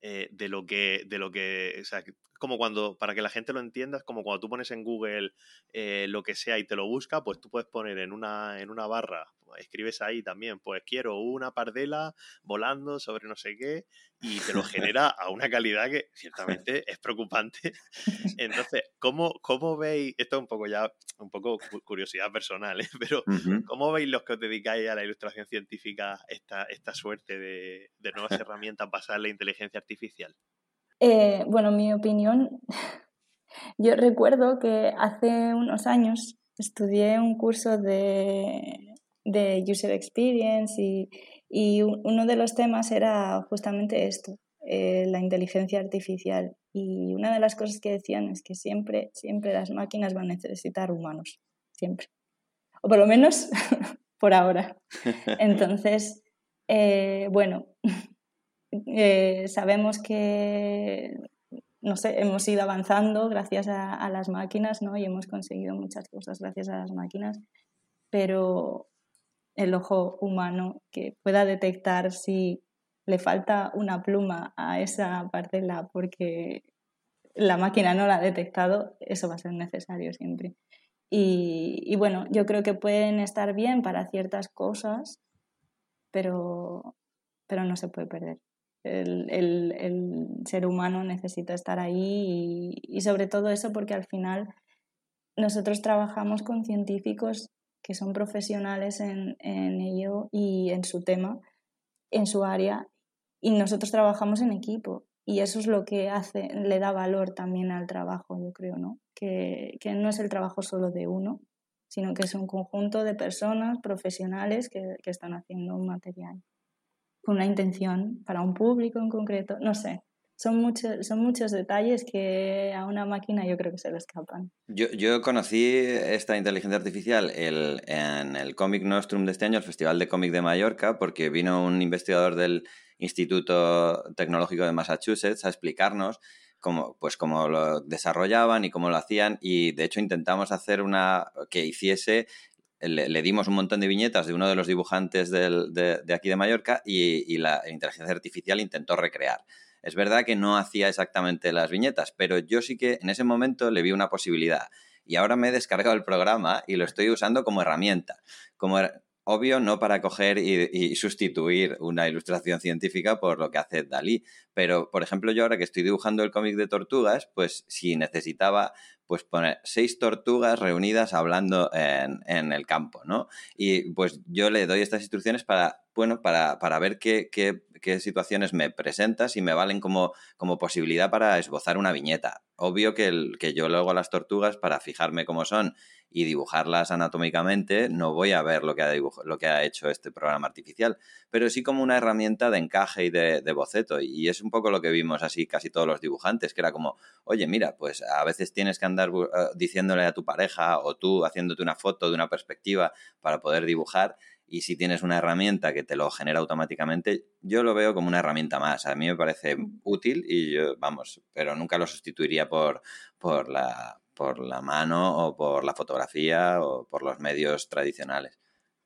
eh, de lo que, de lo que, o sea, como cuando, para que la gente lo entienda, es como cuando tú pones en Google eh, lo que sea y te lo busca, pues tú puedes poner en una, en una barra, escribes ahí también, pues quiero una pardela volando sobre no sé qué, y te lo [laughs] genera a una calidad que ciertamente es preocupante. [laughs] Entonces, ¿cómo, ¿cómo veis, esto es un poco ya, un poco curiosidad personal, ¿eh? pero ¿cómo veis los que os dedicáis a la ilustración científica esta, esta suerte de, de nuevas [laughs] herramientas basadas en la inteligencia artificial? Eh, bueno, mi opinión, [laughs] yo recuerdo que hace unos años estudié un curso de, de User Experience y, y, uno de los temas era justamente esto, eh, la inteligencia artificial. Y una de las cosas que decían es que siempre, siempre las máquinas van a necesitar humanos, siempre. O por lo menos [laughs] por ahora. [laughs] Entonces, eh, bueno, eh, sabemos que, no sé, hemos ido avanzando gracias a, las máquinas, ¿no? Y hemos conseguido muchas cosas gracias a las máquinas, pero el ojo humano que pueda detectar si le falta una pluma a esa parcela porque la máquina no la ha detectado, eso va a ser necesario siempre. Y, y bueno, yo creo que pueden estar bien para ciertas cosas, pero, pero no se puede perder el, el, el, ser humano necesita estar ahí y, sobre todo eso porque al final nosotros trabajamos con científicos que son profesionales en, en ello y en su tema, en su área, y nosotros trabajamos en equipo. Y eso es lo que hace, le da valor también al trabajo, yo creo, ¿no? Que, que no es el trabajo solo de uno, sino que es un conjunto de personas profesionales que, que están haciendo un material con una intención para un público en concreto, no sé. Son muchos, son muchos detalles que a una máquina yo creo que se le escapan. Yo, yo conocí esta inteligencia artificial el, en el Comic Nostrum de este año, el Festival de Cómic de Mallorca, porque vino un investigador del Instituto Tecnológico de Massachusetts a explicarnos cómo, pues cómo lo desarrollaban y cómo lo hacían y de hecho intentamos hacer una que hiciese le, dimos un montón de viñetas de uno de los dibujantes de, aquí de Mallorca y, la inteligencia artificial intentó recrear. Es verdad que no hacía exactamente las viñetas, pero yo sí que en ese momento le vi una posibilidad. Y ahora me he descargado el programa y lo estoy usando como herramienta. Como, obvio, no para coger y, sustituir una ilustración científica por lo que hace Dalí. Pero, por ejemplo, yo ahora que estoy dibujando el cómic de tortugas, pues si necesitaba pues poner seis tortugas reunidas hablando en, en, el campo, ¿no? Y pues yo le doy estas instrucciones para, bueno, para, para ver qué, qué, qué, situaciones me presentas y me valen como, como posibilidad para esbozar una viñeta. Obvio que, el, que yo luego las tortugas, para fijarme cómo son y dibujarlas anatómicamente, no voy a ver lo que ha, lo que ha hecho este programa artificial, pero sí como una herramienta de encaje y de, de boceto. Y es un poco lo que vimos así casi todos los dibujantes, que era como, oye, mira, pues a veces tienes que andar eh, diciéndole a tu pareja o tú haciéndote una foto de una perspectiva para poder dibujar y si tienes una herramienta que te lo genera automáticamente, yo lo veo como una herramienta más. A mí me parece útil y yo, vamos, pero nunca lo sustituiría por, por, la, por la mano o por la fotografía o por los medios tradicionales.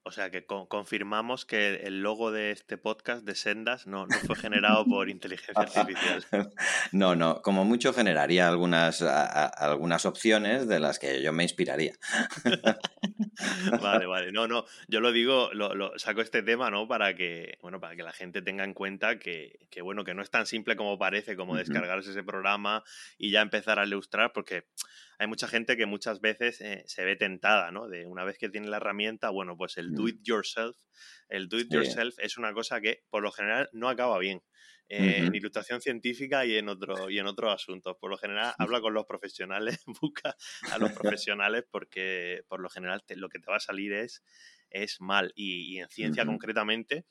O sea que confirmamos que el logo de este podcast de Sendas no, fue generado por inteligencia artificial. [laughs] No, no, como mucho generaría algunas, algunas opciones de las que yo me inspiraría. [laughs] Vale, [laughs] vale. No, no, yo lo digo, lo, saco este tema, ¿no? Para que, bueno, para que la gente tenga en cuenta que, bueno, que no es tan simple como parece, como descargarse ese programa y ya empezar a ilustrar, porque hay mucha gente que muchas veces eh, se ve tentada, ¿no? De una vez que tiene la herramienta, bueno, pues el do mm. it yourself, el do it yourself es una cosa que por lo general no acaba bien. eh, en ilustración científica y en, otro, y en otros asuntos. Por lo general, [laughs] habla con los profesionales, [laughs] busca a los profesionales porque por lo general lo que te va a salir es, es mal. Y, en ciencia concretamente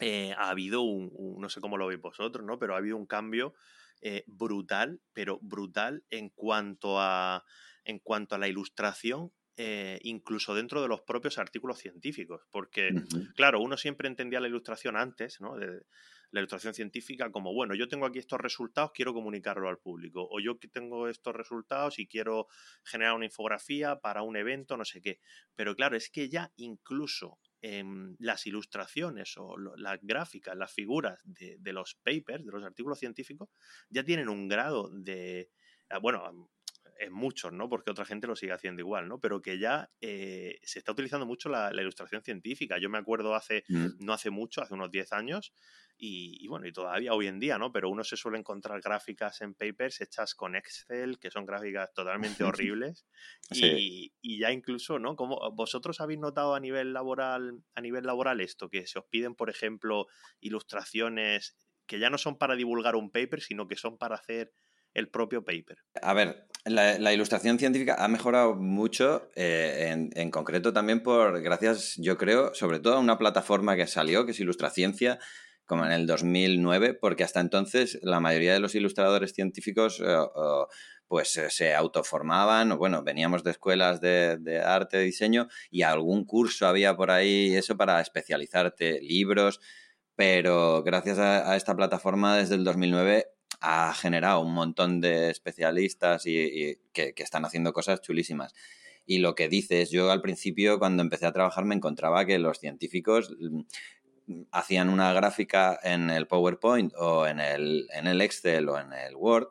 eh, ha habido un, no sé cómo lo veis vosotros, ¿no? Pero ha habido un cambio eh, brutal, pero brutal en cuanto a, en cuanto a la ilustración eh, incluso dentro de los propios artículos científicos, porque, claro, uno siempre entendía la ilustración antes, ¿no? De, la ilustración científica como, bueno, yo tengo aquí estos resultados, quiero comunicarlo al público, o yo tengo estos resultados y quiero generar una infografía para un evento, no sé qué. Pero claro, es que ya incluso en las ilustraciones o las gráficas, las figuras de, de, los papers, de los artículos científicos, ya tienen un grado de, ah, bueno, en muchos, ¿no? Porque otra gente lo sigue haciendo igual, ¿no? Pero que ya eh, se está utilizando mucho la, ilustración científica. Yo me acuerdo hace, mm. no hace mucho, hace unos 10 años, y, bueno, y todavía hoy en día, ¿no? Pero uno se suele encontrar gráficas en papers hechas con Excel, que son gráficas totalmente [laughs] horribles. y, y, ya incluso, ¿no? Como vosotros habéis notado a nivel laboral, a nivel laboral esto, que se os piden, por ejemplo, ilustraciones que ya no son para divulgar un paper, sino que son para hacer el propio paper. A ver, la, ilustración científica ha mejorado mucho, eh, en, concreto también por, gracias, yo creo, sobre todo a una plataforma que salió, que es Ilustraciencia, como en el 2009, porque hasta entonces la mayoría de los ilustradores científicos eh, pues eh, se autoformaban, o bueno, veníamos de escuelas de, de, arte, diseño, y algún curso había por ahí, eso para especializarte, libros, pero gracias a, a esta plataforma desde el 2009 ha generado un montón de especialistas y, que, están haciendo cosas chulísimas. Y lo que dices, yo al principio cuando empecé a trabajar me encontraba que los científicos mm, hacían una gráfica en el PowerPoint o en el, en el Excel o en el Word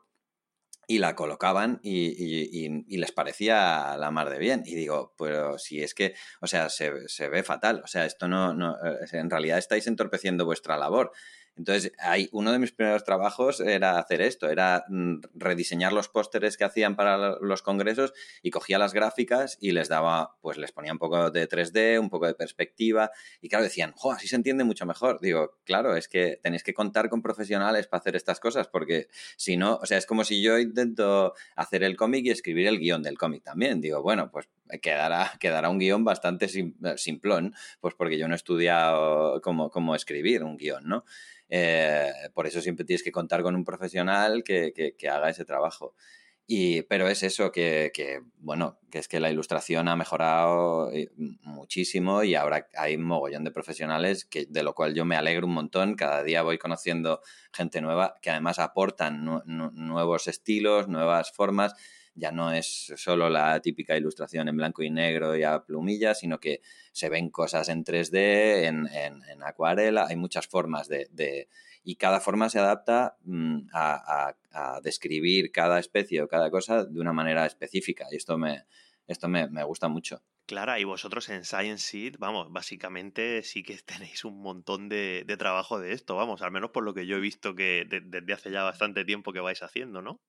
y la colocaban y, les parecía la mar de bien. Y digo, pero si es que, o sea, se, se ve fatal, o sea, esto no, no, eh, en realidad estáis entorpeciendo vuestra labor. Entonces, hay, uno de mis primeros trabajos era hacer esto, era mm, rediseñar los pósteres que hacían para los congresos y cogía las gráficas y les daba, pues les ponía un poco de 3D, un poco de perspectiva y claro, decían, jo, así se entiende mucho mejor. Digo, claro, es que tenéis que contar con profesionales para hacer estas cosas porque si no, o sea, es como si yo intento hacer el cómic y escribir el guion del cómic también. Digo, bueno, pues quedará, quedará un guion bastante simplón, pues porque yo no he estudiado cómo, cómo escribir un guion, ¿no? Eh, por eso siempre tienes que contar con un profesional que, que, haga ese trabajo. Y, pero es eso que, que, bueno, que es que la ilustración ha mejorado eh, muchísimo y ahora hay un mogollón de profesionales que, de lo cual yo me alegro un montón. Cada día voy conociendo gente nueva que además aportan nuevos estilos, nuevas formas ya no es solo la típica ilustración en blanco y negro y a plumilla, sino que se ven cosas en 3D, en, acuarela, hay muchas formas de, y cada forma se adapta mm, a, describir cada especie o cada cosa de una manera específica y esto me, esto me, gusta mucho. Clara, y vosotros en Science Seed, vamos, básicamente sí que [laughs] tenéis un montón de, trabajo de esto, vamos, al menos por lo que yo he visto que desde hace ya bastante tiempo que vais haciendo, ¿no?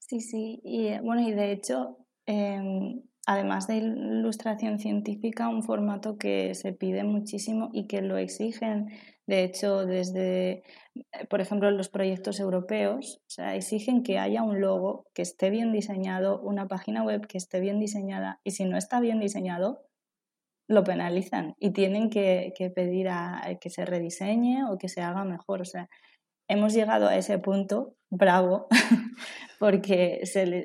Sí, sí, y eh, bueno, y de hecho, em, además de ilustración científica, un formato que se pide muchísimo y que lo exigen, de hecho, desde, eh, por ejemplo, los proyectos europeos, o sea, exigen que haya un logo que esté bien diseñado, una página web que esté bien diseñada, y si no está bien diseñado, lo penalizan y tienen que, que pedir a, que se rediseñe o que se haga mejor. O sea, hemos llegado a ese punto, bravo, [laughs] porque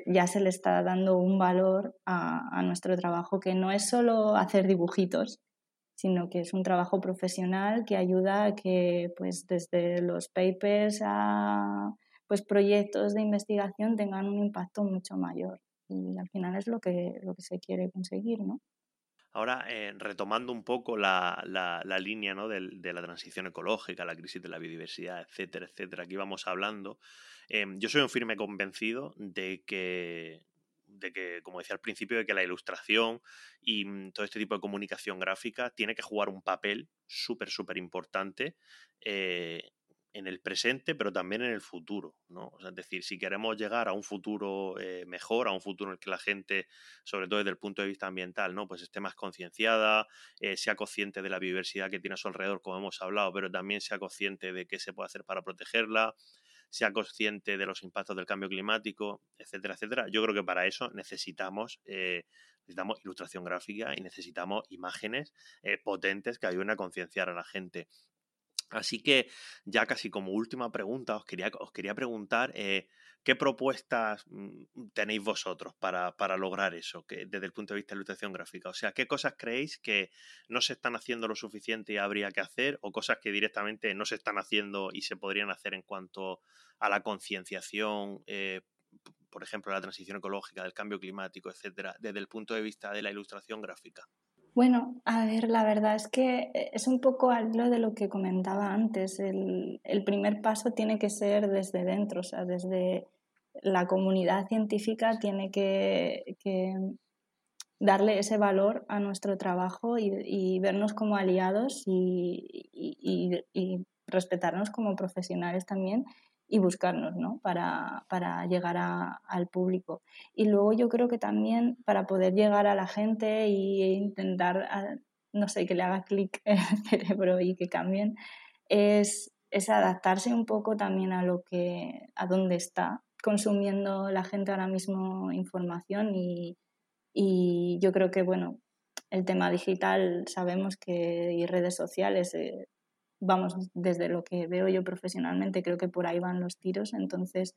ya se le está dando un valor a, nuestro trabajo que no es solo hacer dibujitos, sino que es un trabajo profesional que ayuda a que pues desde los papers a pues proyectos de investigación tengan un impacto mucho mayor y al final es lo que, lo que se quiere conseguir, ¿no? Ahora, eh, retomando un poco la, línea ¿no? de, la transición ecológica, la crisis de la biodiversidad, etcétera, etcétera, aquí vamos hablando, em, yo soy un firme convencido de que, de que, como decía al principio, de que la ilustración y mm, todo este tipo de comunicación gráfica tiene que jugar un papel súper, súper importante eh, en el presente, pero también en el futuro, ¿no? es decir, si queremos llegar a un futuro eh, mejor, a un futuro en el que la gente, sobre todo desde el punto de vista ambiental, ¿no? Pues esté más concienciada, eh, sea consciente de la biodiversidad que tiene a su alrededor, como hemos hablado, pero también sea consciente de qué se puede hacer para protegerla, sea consciente de los impactos del cambio climático, etcétera, etcétera. Yo creo que para eso necesitamos, eh, necesitamos ilustración gráfica y necesitamos imágenes potentes que ayuden a concienciar a la gente. Así que ya casi como última pregunta, os quería, os quería preguntar eh, qué propuestas mm, tenéis vosotros para, lograr eso, que desde el punto de vista de ilustración gráfica. O sea, qué cosas creéis que no se están haciendo lo suficiente y habría que hacer, o cosas que directamente no se están haciendo y se podrían hacer en cuanto a la concienciación, eh, por ejemplo, la transición ecológica, del cambio climático, etcétera, desde el punto de vista de la ilustración gráfica. Bueno, a ver, la verdad es que eh, es un poco algo de lo que comentaba antes. El, primer paso tiene que ser desde dentro, o sea, desde la comunidad científica tiene que, darle ese valor a nuestro trabajo y, vernos como aliados y, respetarnos como profesionales también y buscarnos ¿no? para, para llegar a, al público. Y luego yo creo que también para poder llegar a la gente e intentar, ah, no sé, que le haga clic el [laughs] cerebro y que cambien, es, es adaptarse un poco también a lo que, a dónde está consumiendo la gente ahora mismo información y, y yo creo que, bueno, el tema digital sabemos que y redes sociales eh, vamos, desde lo que veo yo profesionalmente, creo que por ahí van los tiros. Entonces,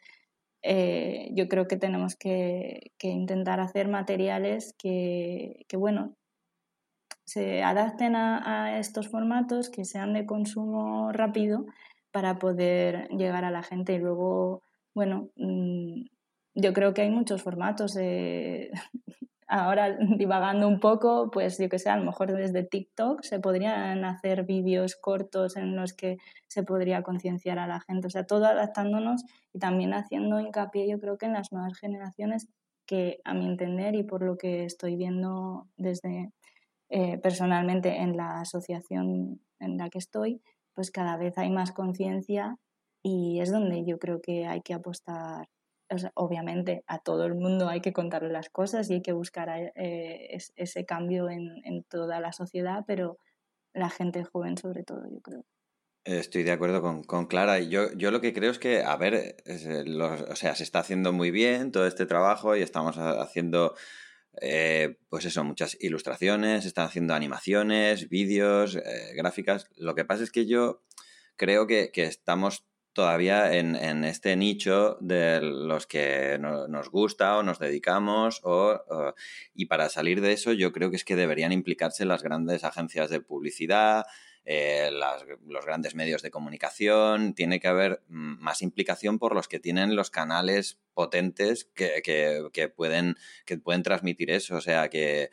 eh, yo creo que tenemos que, intentar hacer materiales que, bueno, se adapten a, estos formatos, que sean de consumo rápido para poder llegar a la gente. Y luego, bueno, mm, yo creo que hay muchos formatos. de ahora [laughs] divagando un poco, pues yo que sé, a lo mejor desde TikTok se podrían hacer vídeos cortos en los que se podría concienciar a la gente, o sea, todo adaptándonos y también haciendo hincapié yo creo que en las nuevas generaciones que a mi entender y por lo que estoy viendo desde eh, personalmente en la asociación en la que estoy, pues cada vez hay más conciencia y es donde yo creo que hay que apostar obviamente a todo el mundo hay que contarle las cosas y hay que buscar eh, ese cambio en, toda la sociedad, pero la gente joven sobre todo, yo creo. Estoy de acuerdo con, con Clara. Yo, yo lo que creo es que, a ver, eh, o sea, se está haciendo muy bien todo este trabajo y estamos haciendo, eh, pues eso, muchas ilustraciones, están haciendo animaciones, vídeos, gráficas. Lo que pasa es que yo creo que, que estamos todavía en, este nicho de los que nos gusta o nos dedicamos y para salir de eso yo creo que es que deberían implicarse las grandes agencias de publicidad, eh, los grandes medios de comunicación, tiene que haber más implicación por los que tienen los canales potentes que, que, pueden, que pueden transmitir eso, o sea que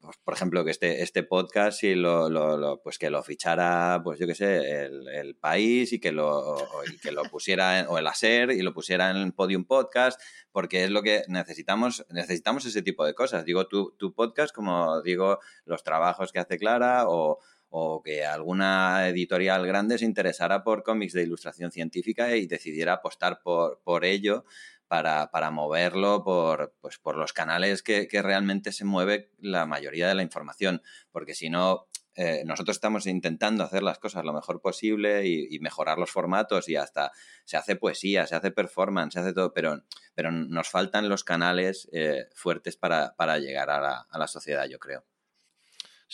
pues, por ejemplo, que este, este podcast y lo, pues que lo fichara, pues yo qué sé, el, país y que lo, que lo pusiera, o el ASER y lo pusiera en el Podium Podcast, porque es lo que necesitamos, necesitamos ese tipo de cosas. Digo, tu, tu podcast, como digo, los trabajos que hace Clara o, o que alguna editorial grande se interesara por cómics de ilustración científica y decidiera apostar por, por ello para, moverlo por, pues, por los canales que, realmente se mueve la mayoría de la información, porque si no, eh, nosotros estamos intentando hacer las cosas lo mejor posible y, mejorar los formatos y hasta se hace poesía, se hace performance, se hace todo, pero, pero nos faltan los canales eh, fuertes para, llegar a la sociedad, yo creo.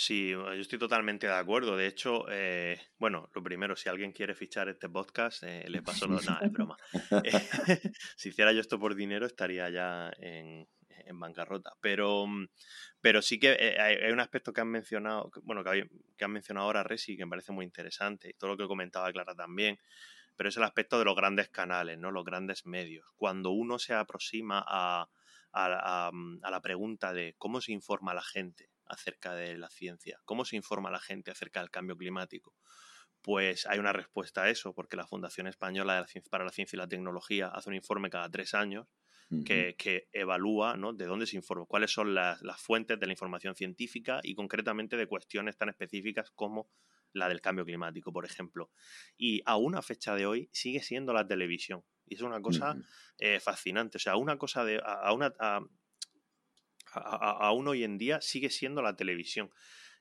Sí, yo estoy totalmente de acuerdo. De hecho, eh, bueno, lo primero, si alguien quiere fichar este podcast, eh, le paso los... Nada, es broma. [laughs] si hiciera yo esto por dinero, estaría ya en, bancarrota. Pero, mm, pero sí que eh, hay, un aspecto que han mencionado, bueno, que, que han mencionado ahora Resi, que me parece muy interesante, y todo lo que comentaba Clara también, pero es el aspecto de los grandes canales, ¿no? Los grandes medios. Cuando uno se aproxima a, a, a la pregunta de cómo se informa la gente acerca de la ciencia? ¿Cómo se informa la gente acerca del cambio climático? Pues hay una respuesta a eso, porque la Fundación Española para la Ciencia y la Tecnología hace un informe cada tres años que, evalúa ¿no? de dónde se informa, cuáles son las, fuentes de la información científica y concretamente de cuestiones tan específicas como la del cambio climático, por ejemplo. Y a una fecha de hoy sigue siendo la televisión. Y es una cosa eh, fascinante. O sea, una cosa de. a, una, a, aún hoy en día sigue siendo la televisión.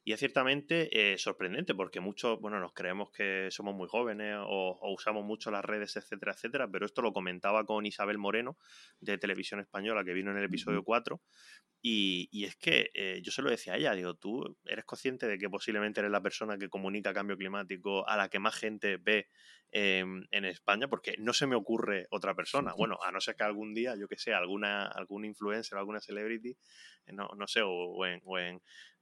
Y es ciertamente eh, sorprendente porque muchos, bueno, nos creemos que somos muy jóvenes o, usamos mucho las redes, etcétera, etcétera, pero esto lo comentaba con Isabel Moreno de Televisión Española que vino en el episodio 4 y, es que eh, yo se lo decía a ella, digo, tú eres consciente de que posiblemente eres la persona que comunica cambio climático a la que más gente ve em, en España, porque no se me ocurre otra persona. Bueno, a no ser que algún día, yo que sé, alguna, algún influencer, alguna celebrity, no, no sé, o, en,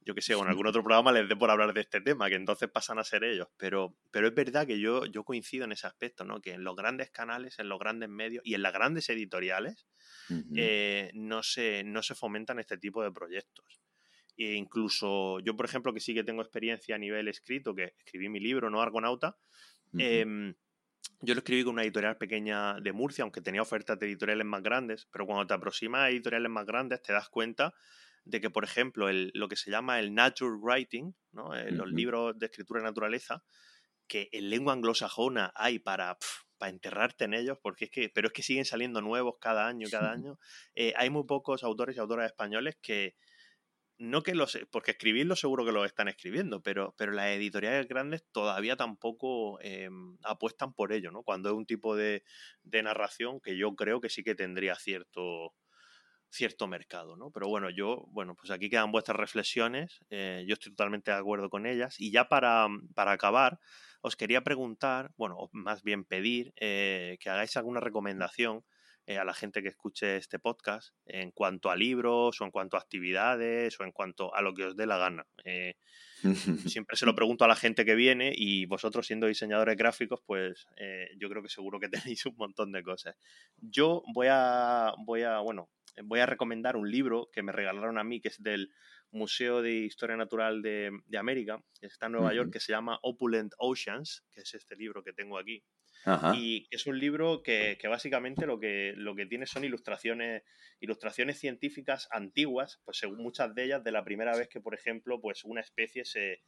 yo que sé, o en algún [laughs] otro programa les dé por hablar de este tema, que entonces pasan a ser ellos. Pero, pero es verdad que yo, yo coincido en ese aspecto, ¿no? Que en los grandes canales, en los grandes medios y en las grandes editoriales eh, no, se, no se fomentan este tipo de proyectos. E incluso yo, por ejemplo, que sí que tengo experiencia a nivel escrito, que escribí mi libro, ¿no? Argonauta. Em, yo lo escribí con una editorial pequeña de Murcia, aunque tenía ofertas de editoriales más grandes, pero cuando te aproximas a editoriales más grandes te das cuenta de que, por ejemplo, el, lo que se llama el nature writing, ¿no? Eh, los libros de escritura de naturaleza, que en lengua anglosajona hay para, para enterrarte en ellos, porque es que, pero es que siguen saliendo nuevos cada año, cada año. Eh, hay muy pocos autores y autoras españoles que, no que los, porque escribirlo seguro que lo están escribiendo, pero, pero las editoriales grandes todavía tampoco em, apuestan por ello, ¿no? Cuando es un tipo de, de narración que yo creo que sí que tendría cierto, cierto mercado, ¿no? Pero bueno, yo, bueno, pues aquí quedan vuestras reflexiones, eh, yo estoy totalmente de acuerdo con ellas y ya para, para acabar, os quería preguntar, bueno, o más bien pedir eh, que hagáis alguna recomendación eh, a la gente que escuche este podcast en cuanto a libros o en cuanto a actividades o en cuanto a lo que os dé la gana. Siempre se lo pregunto a la gente que viene y vosotros siendo diseñadores gráficos, pues yo creo que seguro que [laughs] tenéis un montón de cosas. Yo voy a, voy a, bueno, voy a recomendar un libro que me regalaron a mí, que es del Museo de Historia Natural de, América, que está en Nueva York, que se llama Opulent Oceans, que es este libro que tengo aquí. Y es un libro que, básicamente lo que, lo que tiene son ilustraciones, ilustraciones científicas antiguas, pues según muchas de ellas de la primera vez que, por ejemplo, pues una especie se,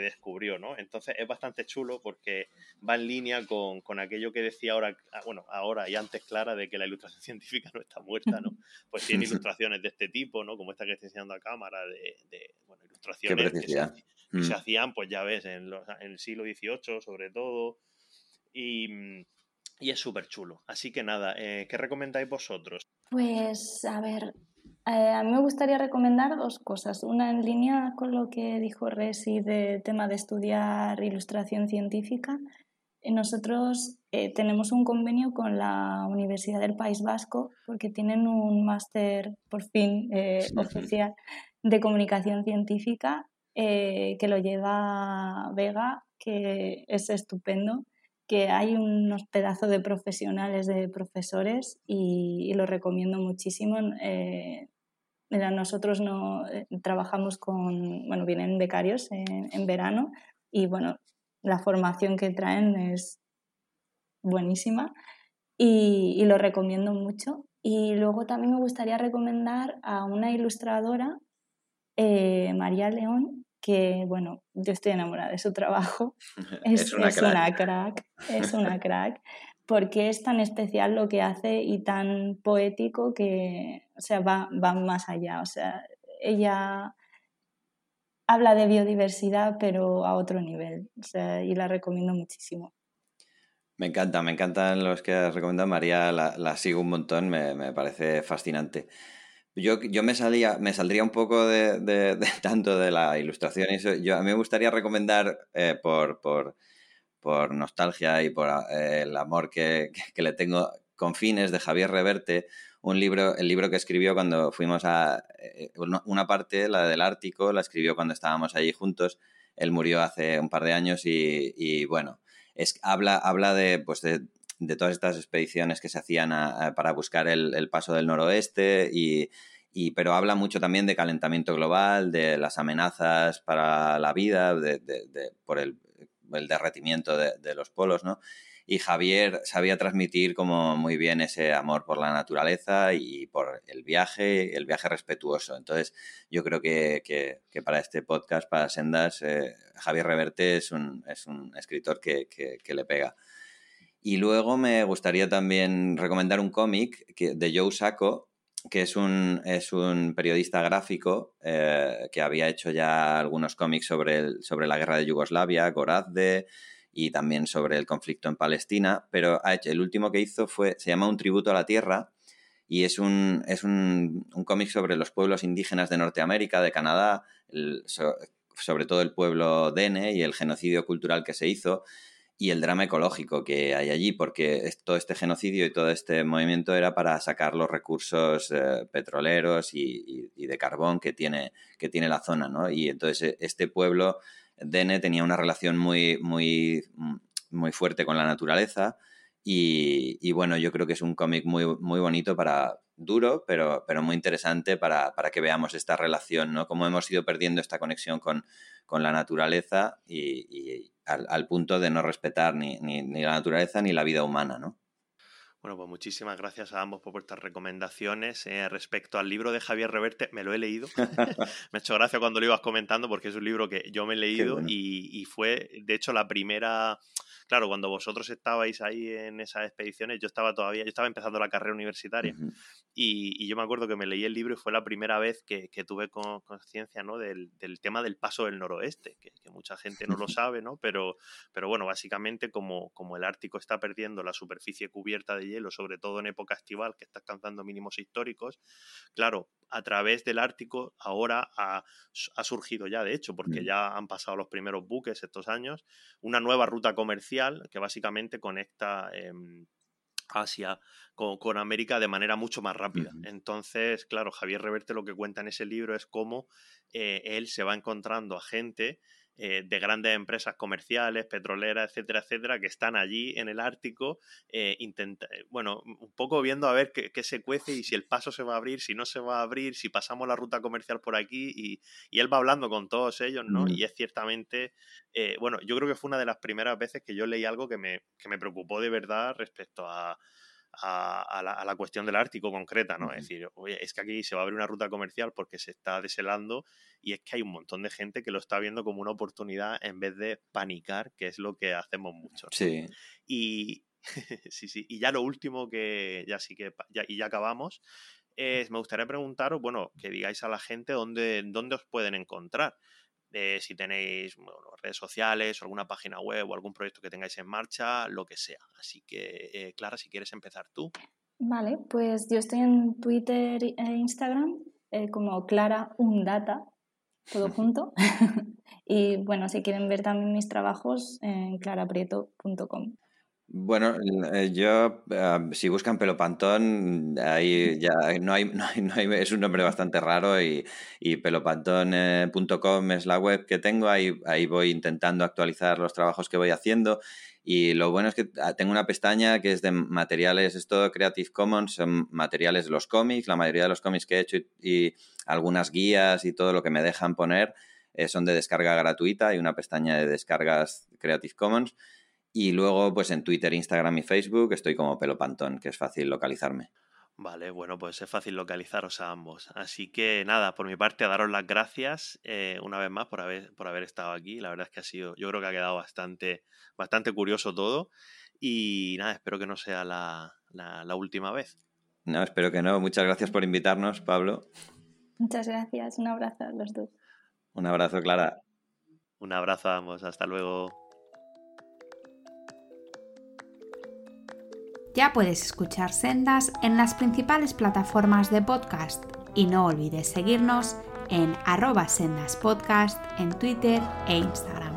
descubrió, ¿no? Entonces es bastante chulo porque va en línea con, aquello que decía ahora, ah, bueno, ahora y antes Clara, de que la ilustración [laughs] científica no está muerta, ¿no? Pues tiene [laughs] ilustraciones de este tipo, ¿no? Como esta que estoy enseñando a cámara, de, bueno, ilustraciones que se, mm. hacían, pues ya ves, en, en el siglo XVIII sobre todo, Mm, y, es súper chulo. Así que nada, eh, ¿qué recomendáis vosotros? Pues a ver, eh, a mí me gustaría recomendar dos cosas. Una en línea con lo que dijo Resi de tema de estudiar ilustración científica. Eh, nosotros tenemos un convenio con la Universidad del País Vasco porque tienen un máster, por fin, oficial de comunicación científica que lo lleva Vega, que es estupendo que hay unos pedazos de profesionales, de profesores y, lo recomiendo muchísimo. Eh, nosotros no eh, trabajamos con, bueno, vienen becarios en, verano y bueno, la formación que traen es buenísima y, lo recomiendo mucho. Y luego también me gustaría recomendar a una ilustradora, eh, María León, que, bueno, yo estoy enamorada de su trabajo. [laughs] Es, una, crack. Es una [laughs] crack. Porque es tan especial lo que hace y tan poético que, o sea, va, va más allá. O sea, ella habla de biodiversidad, pero a otro nivel. O sea, y la recomiendo muchísimo. Me encanta, me encantan los que has recomendado. María la, la sigo un montón, me, me parece fascinante. Yo, yo me, salía, me saldría un poco de, [laughs] tanto de la ilustración y eso. Yo, a mí me gustaría recomendar eh, por, por, por, nostalgia y por eh, el amor que, que, le tengo con fines de Javier Reverte, un libro, el libro que escribió cuando fuimos a... Eh, una parte, la del Ártico, la escribió cuando estábamos allí juntos. Él murió hace un par de años y, y bueno, es, habla, habla de, pues de, de todas estas expediciones que se hacían para buscar el, paso del noroeste y, pero habla mucho también de calentamiento global, de las amenazas para la vida, de, por el, derretimiento de, los polos, ¿no? y Javier sabía transmitir como muy bien ese amor por la naturaleza y por el viaje, el viaje respetuoso. Entonces, yo creo que, que, para este podcast, para Sendas, eh, Javier Reverte es un, es un escritor que, que, le pega. Y luego me gustaría también recomendar un cómic de Joe Sacco, que es un, es un periodista gráfico eh, que había hecho ya algunos cómics sobre, sobre la guerra de Yugoslavia, Gorazde, y también sobre el conflicto en Palestina, pero el último que hizo fue, se llama Un tributo a la tierra y es un, es un, cómic sobre los pueblos indígenas de Norteamérica, de Canadá, sobre todo el pueblo Dene y el genocidio cultural que se hizo y el drama ecológico que hay allí, porque todo este genocidio y todo este movimiento era para sacar los recursos eh, petroleros y, y, de carbón que tiene, que tiene la zona, ¿no? Y entonces e, este pueblo Dene tenía una relación muy, muy, muy fuerte con la naturaleza y, bueno, yo creo que es un cómic muy, muy bonito para, duro, pero, pero muy interesante para, que veamos esta relación, ¿no? Cómo hemos ido perdiendo esta conexión con, la naturaleza y, al, punto de no respetar ni, ni, ni, la naturaleza ni la vida humana, ¿no? Bueno, pues muchísimas gracias a ambos por vuestras recomendaciones. Eh, respecto al libro de Javier Reverte, me lo he leído. [laughs] me ha hecho gracia cuando lo ibas comentando porque es un libro que yo me he leído y, y, fue, de hecho, la primera claro, cuando vosotros estabais ahí en esas expediciones, yo estaba todavía, yo estaba empezando la carrera universitaria y, yo me acuerdo que me leí el libro y fue la primera vez que, tuve conciencia ¿no? Del, tema del paso del noroeste, que, mucha gente no lo [laughs] sabe, ¿no? Pero, pero bueno, básicamente como, como el Ártico está perdiendo la superficie cubierta de hielo, sobre todo en época estival, que está alcanzando mínimos históricos, claro, a través del Ártico ahora ha, surgido ya, de hecho, porque mm. ya han pasado los primeros buques estos años, una nueva ruta comercial que básicamente conecta em, Asia con, América de manera mucho más rápida. Entonces, claro, Javier Reverte lo que cuenta en ese libro es cómo eh, él se va encontrando a gente eh, de grandes empresas comerciales, petroleras, etcétera, etcétera, que están allí en el Ártico, eh, eh, bueno, un poco viendo a ver qué, se cuece y si el paso se va a abrir, si no se va a abrir, si pasamos la ruta comercial por aquí, y, él va hablando con todos ellos, ¿no? Y es ciertamente, bueno, yo creo que fue una de las primeras veces que yo leí algo que me, que me preocupó de verdad respecto a a, la, cuestión del Ártico concreta, ¿no? Es decir, oye, es que aquí se va a abrir una ruta comercial porque se está deshelando y es que hay un montón de gente que lo está viendo como una oportunidad en vez de panicar, que es lo que hacemos mucho. Sí. Y [laughs] sí, sí. Y ya lo último que ya sí que ya, y ya acabamos. Es, me gustaría preguntaros, bueno, que digáis a la gente dónde, dónde os pueden encontrar si tenéis redes sociales o alguna página web o algún proyecto que tengáis en marcha, lo que sea. Así que, eh, Clara, si quieres empezar tú. Vale, pues yo estoy en Twitter e Instagram eh, como Clara Undata, todo [laughs] junto. [laughs] y bueno, si quieren ver también mis trabajos, en claraprieto.com. Bueno, eh, yo, ah, si buscan pelopantón, ahí ya [laughs] no hay, no hay, es un nombre bastante raro y, y pelopantón.com es la web que tengo, ahí, ahí voy intentando actualizar los trabajos que voy haciendo y lo bueno es que ah, tengo una pestaña que es de materiales, es todo Creative Commons, son materiales de los cómics, la mayoría de los cómics que he hecho y, algunas guías y todo lo que me dejan poner eh, son de descarga gratuita, hay una pestaña de descargas Creative Commons y luego, pues en Twitter, Instagram y Facebook estoy como Pelopantón, que es fácil localizarme. Vale, bueno, pues es fácil localizaros a ambos. Así que nada, por mi parte, a daros las gracias eh, una vez más por haber, por haber estado aquí. La verdad es que ha sido, yo creo que ha quedado bastante, bastante curioso todo. Y nada, espero que no sea la, la última vez. No, espero que no. Muchas gracias por invitarnos, Pablo. Muchas gracias. Un abrazo a los dos. Un abrazo, Clara. Un abrazo a ambos. Hasta luego. Ya puedes escuchar Sendas en las principales plataformas de podcast y no olvides seguirnos en arroba sendaspodcast en Twitter e Instagram.